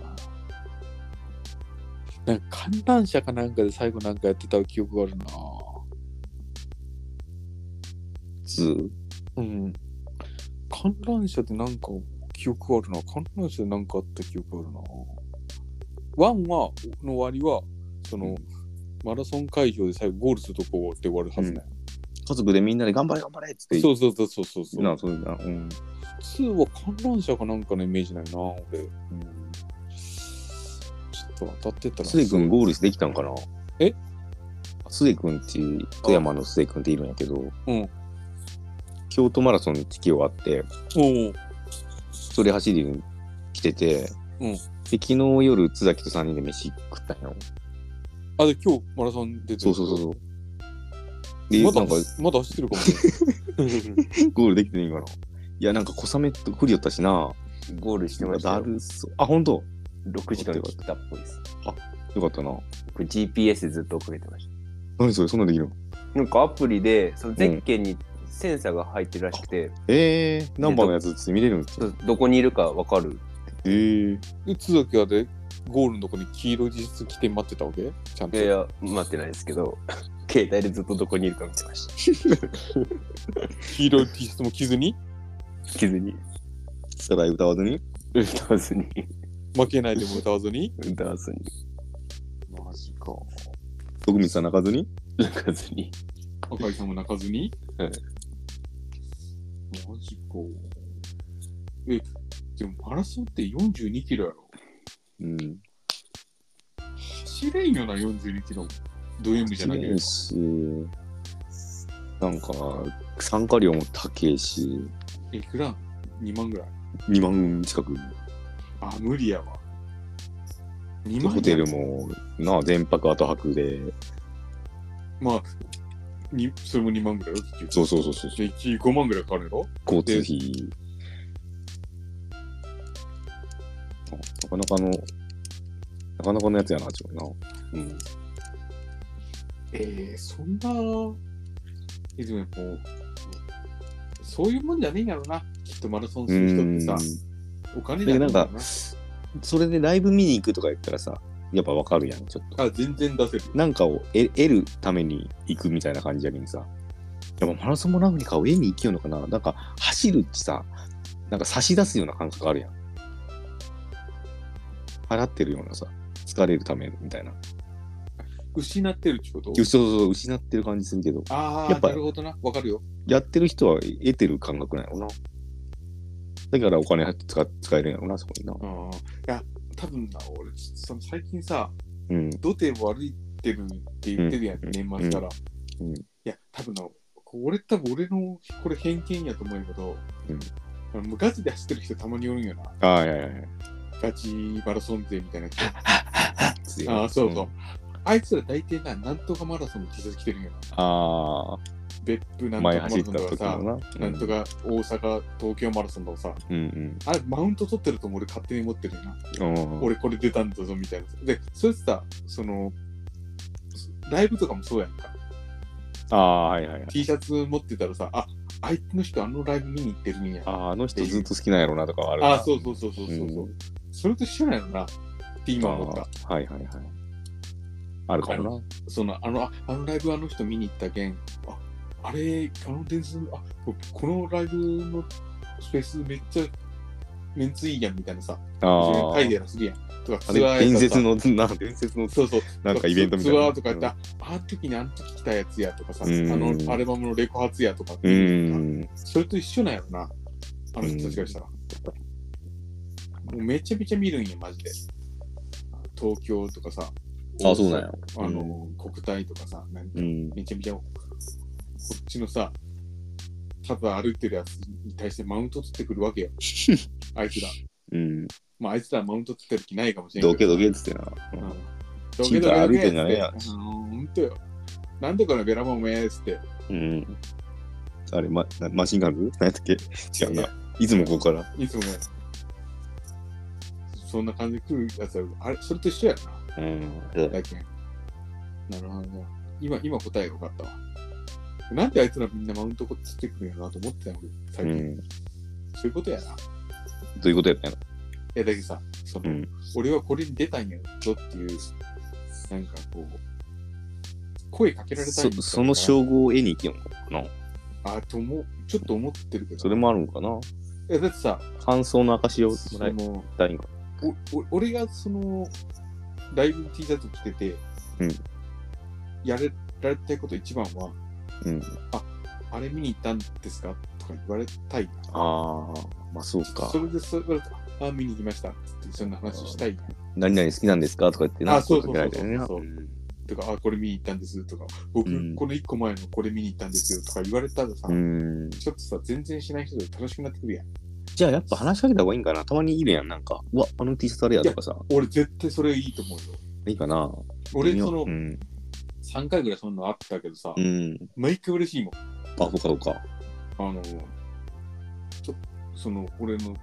なんか観覧車かなんかで最後なんかやってた記憶があるな。ツーうん。観覧車でなんか記憶あるな。観覧車でなんかあった記憶あるな。ワンは、の終わりは、その、うんマラソン会場で最後ゴールするとこで終わるはずね。家族でみんなで頑張れ頑張れっつって。そうそうそうそうそうそう。なそうだ。うん。2は観覧車かなんかのイメージないな、俺。ちょっと当たってたら。スエ君ゴールできたんかな？え？スエ君って富山のスエ君っているんやけど、うん。京都マラソンに適用あって、おお。それ走りに来てて、うん昨日夜、津崎と3人で飯食ったんやろ。あ、で、今日マラソン出てるそうそうそうそう。で、まだなんか、まだ走ってるかもね。*laughs* ゴールできてねえかな。いや、なんか小雨と降りよったしな。ゴールしてましただよ。るそう。あ、ほんと6時間切ったっぽいです。よかったな。これ GPS でずっと遅れてまし何それ、そんなんできるの？た。なんかアプリで、そのゼッケンにセンサーが入ってるらしくて、えー、ナンバーのやつって見れるんですよ。どこにいるかわかる。えー、で、津崎はで、ゴールのとこに黄色い実質着て待ってたわけ？ちゃんと。いやいや、待ってないですけど、*laughs* 携帯でずっとどこにいるか見てました。黄色い T シャツも着ずに、気づに、さらい歌わずに？歌わずに、負けないでも歌わずに？歌わずに、マジか。徳光さん泣かずに？泣かずに。赤井さんも泣かずに？はいマジか。え、でもマラソンって42キロやろ？うん。走れんよな、42キロ。ド M じゃなきゃ。し、なんか、参加料も高いし、いくら ?2 万ぐらい？2万近く。あ、無理やわ。2万ホテルも、なあ、全泊後泊で、まあ、にそれも2万ぐらいよ。そうそうそうそう、で、1 5万ぐらいかかるやろ？交通費。あなかなかの、なかなかのやつやな、ちょっとな。うん。えー、そんな、え、でもこう、そういうもんじゃねえんやろな。きっとマラソンする人ってさ、お金だなんかそれでライブ見に行くとか言ったらさ、やっぱわかるやん、ちょっと。あ、全然出せる。なんかを得得るために行くみたいな感じやけんさ。やっぱマラソンもラグにかを得に行きようのかななんか走るってさ、なんか差し出すような感覚あるやん。払ってるようなさ、疲れるためみたいな。失ってるってこと？そうそうそう、失ってる感じするけど、ああ、やっぱなるほどな。わかるよ。やってる人は得てる感覚なんやろな。だからお金使使えるんやろな、そこにな。ああ。いや、多分な、俺、その最近さ、うん。土手を歩いてるって言ってるやん、うん年末から。うんいや、多分な、こ俺多分俺のこれ偏見やと思うけど、うんガチで走ってる人たまにおるんよな。ああ、いやいやいや。ガチマラソン勢みたいな人。*laughs* ああ、そうそう。あいつら大体な、なんとかマラソンの T シャツ着てるんよな。ああ、別府なんとかマラソンとかさ、時のな。なんとか大阪、東京マラソンとかさ、うんうん。あれマウント取ってると俺勝手に思ってるよな。うん。俺これ出たんだぞみたいな。で、それさ、その、ライブとかもそうやんか。ああ、はいはいはい。T シャツ持ってたらさ、あ、相手の人あのライブ見に行ってるんや。ああ、あの人ずっと好きなんやろなとかはあるな。あ、そうそうそうそうそうそう、うんそれと一緒なんやろな。って今思った。あーはいはいはい。あるかもな。その、あの、ああのライブあの人見に行ったけん、あ、あれ、あの伝説、あ、ここのライブのスペースめっちゃメンツいいやんみたいなさ、あ書いてらするやん。とか、あ。あれ、伝説の。の、な、伝説の、そうそう。なんかイベントみたいな。ツアーとかやって、ああの時にあの時来たやつやとかさ、あうんのアルバムのレコ発やとかってういうのん。がそれと一緒なんやろな。あの人たちがしたら。もうめちゃめちゃ見るんや、マジで。東京とかさ。あそうなんやあの、国体とかさ、なんかうん。めちゃめちゃ、こっちのさ、ただ歩いてるやつに対してマウント取ってくるわけよ。*laughs* あいつら。うん。まあ、あいつらマウント取ってる気ないかもしれんどけどどけっつってな。うんチンタラ歩いてんじゃねえやうん、ほんとよ。なんでこのベラボンめーっつって。うん。あれ、ま、なマシンガンズ？何やったっけ？違うな。いつもここから。いつもね、そんな感じで来るやつは、あれ、それと一緒やな。うん。だけん。なるほど。今、今答えが分かったわ。なんであいつらみんなマウント取ってくるんやろなと思ってたよ、俺最近。うん。そういうことやな。いどういうことやったんやや、だけどさ、その、うん俺はこれに出たんやぞっていう、なんかこう、声かけられたいみたいなそその称号を得に行きよんのかなあ、とも、ちょっと思ってるけど。それもあるんかなえ、だってさ、感想の証をもらいその、たいんか。おお俺がその、ライブ T シャツ着てて、うんやれられたいこと一番は、うん。あれ見に行ったんですか？とか言われたい。ああ、まあそうかそ。れでそれたあ、見に行きましたってそんな話したい。何々好きなんですか？とか言ってな。あそうそうそう声かとか、あ、これ見に行ったんですとか、僕、うんこの一個前のこれ見に行ったんですよとか言われたらさ、うん。ちょっとさ、全然しない人で楽しくなってくるやん。じゃあやっぱ話しかけた方がいいんかな？たまにいるやん、なんか。うわ、あの T シャツあれやとかさ。俺絶対それいいと思うよ。いいかな俺そのうん。3回ぐらいそんなのあったけどさ、うん。毎回嬉しいもん。あ、そうかそうか。あの、ちょその俺の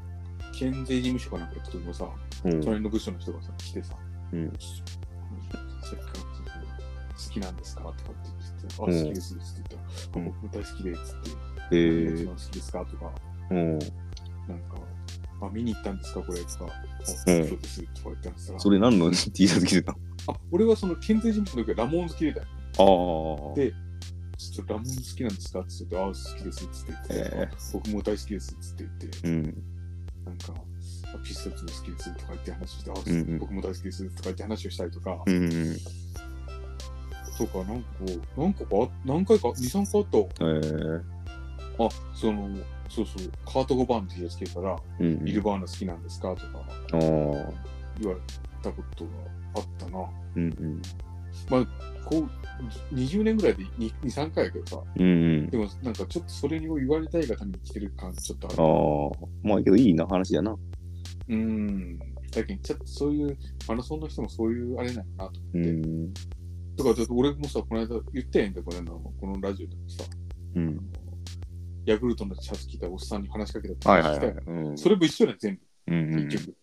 県税事務所かなんか行った時もさ、うん。隣の部署の人がさ、来てさ、うんさっきから好きなんですかとかって言って、あ、好うんきですって言ったら、うんあ僕も大好きでっつって、えー一番好きですかとか、うん。なんか、あ、見に行ったんですかこれとか、そうですとか言ったらさ、それ何の *laughs* T シャツ着てたあ、俺はその県税事務所の時はラモン好きでだよ。のああ。でちょっとラモン好きなんですか？って言って、あ、好きですっつって言って、えーあ僕も大好きですっつって言って、うん。なんか、あピスタチオも好きですとか言って話して、あ、うんうん僕も大好きですとか言って話をしたりとか、うんうん。とか、なんか、なんかか、何回か、2、3回あった。えー。あ、その、そうそう、カート5番の T シャツ着てたら、うんビルバーナ好きなんですか？とかああ。言われたことがあったな。うんうん。こう、20年ぐらいで2、2 3回やけどさ、うんうんで。もなんかちょっとそれを言われたいがために来てる感ちょっとある。ああ。まあけどいいな話だな。うーん。だけど、ちょっとそういう、マラソンの人もそういうあれなのかなとう思って。ん。だから、俺もさ、この間言ったやんか、この間のこのラジオでもさ、うん。ヤクルトのシャツ着たおっさんに話しかけたってはいはいはい話したやん。うん。それも一緒だよ、全部、うんうん結局。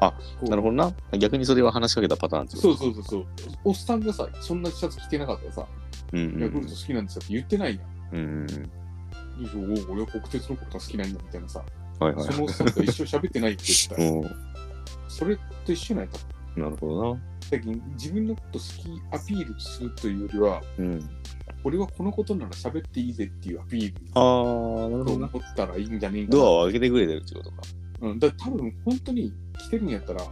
あなるほどな。逆にそれは話しかけたパターンってこと？そうそうそうそう。おっさんがさ、そんなシャツ着てなかったらさ、うんうんヤクルト好きなんですよって言ってないやん。うんうん。でしょお俺は国鉄のことが好きなんだみたいなさ、はいはい。そのおっさんと一緒喋ってないって言ったら、う *laughs* それと一緒なんやったん。なるほどな。だけど自分のこと好きアピールするというよりは、うん。俺はこのことなら喋っていいぜっていうアピールああ、なるとほどな。思ったらいいんじゃねえかな。ドアを開けてくれてるってことか。うん、だ多分本当に来てるんやったら、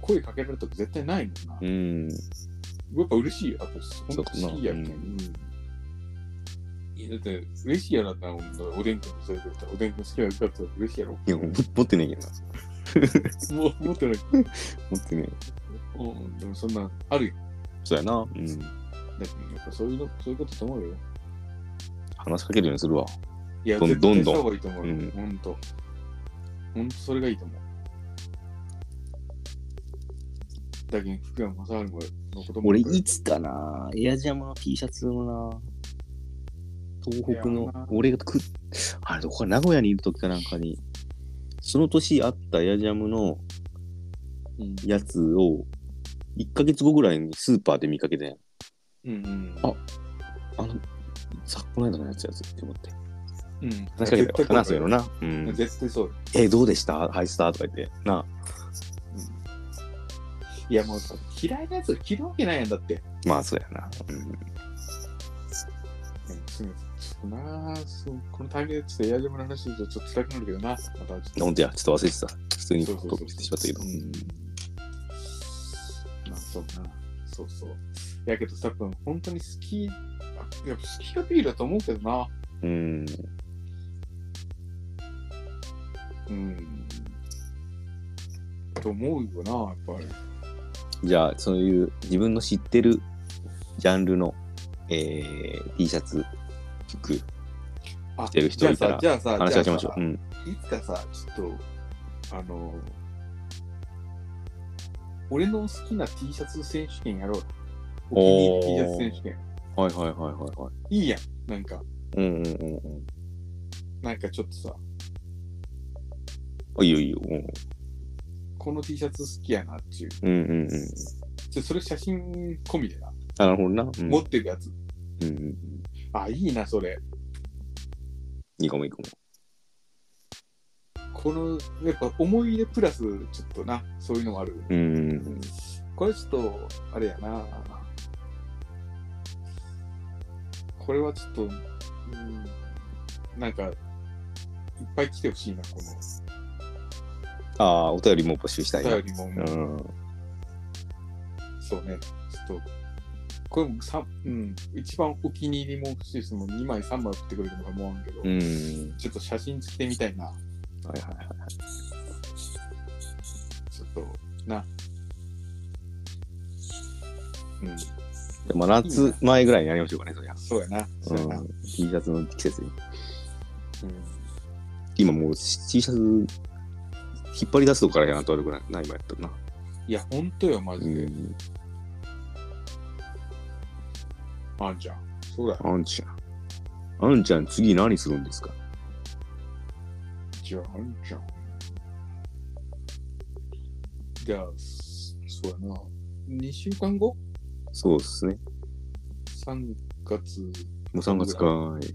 声かけられたこと絶対ないもんな。うん。やっぱ嬉しいよ。あと、本当好きやけん。そううんいやだって、嬉しいやろな、おでんくんのそういうこと言ったらおでんくん好きな人だったら嬉しいやろ。いや、も持ってねえけどな。*laughs* もう、持ってない。*laughs* 持ってねえ。うん、でもそんな、あるよ。そうやな。うん。だやっぱそういうの、そういうことと思うよ。話しかけるようにするわ。いや、どんどんどんした方がいいと思うよ。うんほんと。ほんと、それがいいと思う。だけど、福山雅治ものことも。俺、いつかな、エアジャムの T シャツをな、東北のな、俺がく、あれ、どこか名古屋にいる時かなんかに、その年あったエアジャムのうん。やつを、1ヶ月後ぐらいにスーパーで見かけてん。うんうん。ああの、さこの間のやつやつって思って。うん。話しかけたよ。話すよな。うん。絶対そうよ。え、どうでした？ハイスターとか言って。ないや、もうさ、嫌いなやつが着るわけないやんだって。まあ、そうやな。うん。うんすぐちょっとなそうこのタイミングでちょっとエアジャムの話するとちょっと辛くなるけどな。またちょっとや、ちょっと忘れてた。普通にトップしてしまったけど。うんまあそうな。そうそう。やけど多分本当に好き、やっぱ好きアピールだと思うけどな。うん。うん。と思うよな、やっぱり。じゃあ、そういう自分の知ってるジャンルの、えー、T シャツ、服、あ着てる人いたらじゃあさ、じゃあさ、話ししましょう。うん。あいつかさ、ちょっと、あの、俺の好きな T シャツ選手権やろうよ。お気に入り T シャツ選手権。はいはいはいはいはい。いいやん。なんか、うんうんうんうん。なんかちょっとさ、あ、いいよいいよ。うんこの T シャツ好きやなっていう。うんうんうん。ちょそれ写真込みでな、あ、なるほどな。うん。持ってるやつ。うんうんうん。あ、いいな、それ。いいかもいいかも。この、やっぱ思い入れプラス、ちょっとな、そういうのもある。うんうんうん。これちょっと、あれやな。これはちょっと、うん、なんか、いっぱい来てほしいな、こああ、お便りも募集したい。お便りも。うん。そうね、ちょっと、これもさ、うん、一番お気に入りも欲しいし、もう2枚、3枚送ってくれるのか思わんけど、うん。ちょっと写真付きでみたいな。はいはいはい。ちょっと、な。うん、でも夏前ぐらいにやりましょうかね、そりゃ。そうやな。そうやな。うん。T シャツの季節に。うん今もう T シャツ、引っ張り出すとこからやなと悪くないな、今やったらな。いや、ほんとよ、マうジで。ん。あんちゃん。そうだよ。あんちゃん。あんちゃん、次何するんですか？じゃあ、あんちゃん。じゃあ、そそうやな。2週間後？そうっすね。?3 月もう3月かい。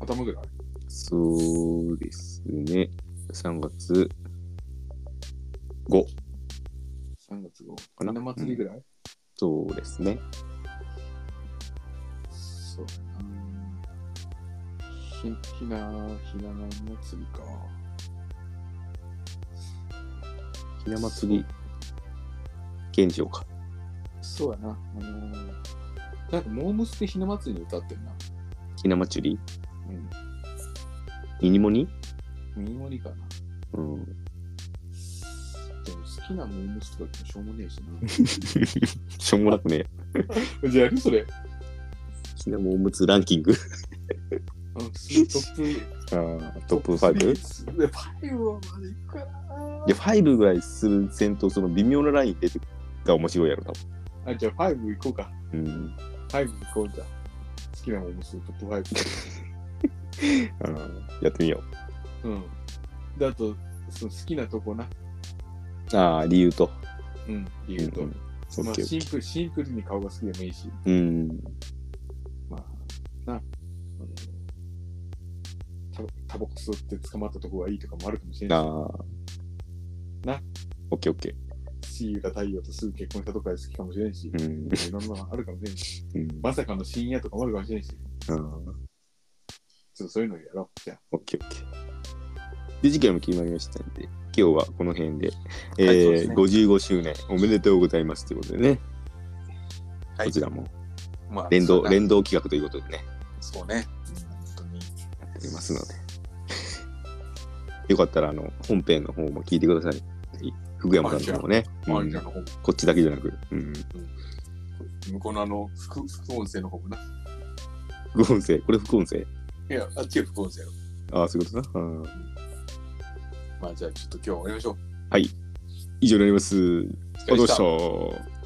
頭ぐらい？そうですね。3月5 ?3 月後。かな祭りぐらい、そうですね。そうやな。ひ、ひな、ひな祭りか。ひな祭り、現状か。そうやな。あのー、なんか、モームスでひな祭りに歌ってんな。ひな祭り？うん。ミニモニ？ミニモニかな。うん。好きなモームスとか言ってもしょうもねえし *laughs* しょうもなくね。*laughs* じゃあやるそれ。ひなもおむつランキング。うん、トップ *laughs* あートップ 5? 5? で、5はまだいくかな。いや、5ぐらいする戦闘、その微妙なライン出てが面白いやろ、多あ、じゃあ5行こうか。分。うん。5行こうじゃあ。好きなモームストップ5。あーやってみようん。で、あと、その好きなとこな。う。ああ、理由と。うん、理由と。うんうんオまあ、シンプル、シンプルに顔が好きでもいいし、ー。うん。まあ、な、あの、タタバコ吸って捕まったとこがいいとかもあるかもしれないああ。な。オッケーオッケし、シーユが太陽とすぐ結婚したとかが好きかもしれんし、ー。うん。いろんなのあるかもしれんし、うん。まさかの深夜とかもあるかもしれんし、ちあーょっとそういうのやろう。じゃあ。オッケーオッケー。で、次回も決まりましたんで、今日はこの辺で、えーですね。55周年おめでとうございますということでね、はい。こちらもまあ連動、連動企画ということでね、そうね。本当に。やっておりますので、*laughs* よかったら、あの、本編の方も聞いてください。福山さんの方もね、あうん。こっちだけじゃなく、うん、向こうのあの副副音声の方もな。副音声、これ副音声？いや、あっちが副音声。ああ、そういうことな？うんまあじゃあちょっと今日は終わりましょう。はい。以上になります。お疲れ様でした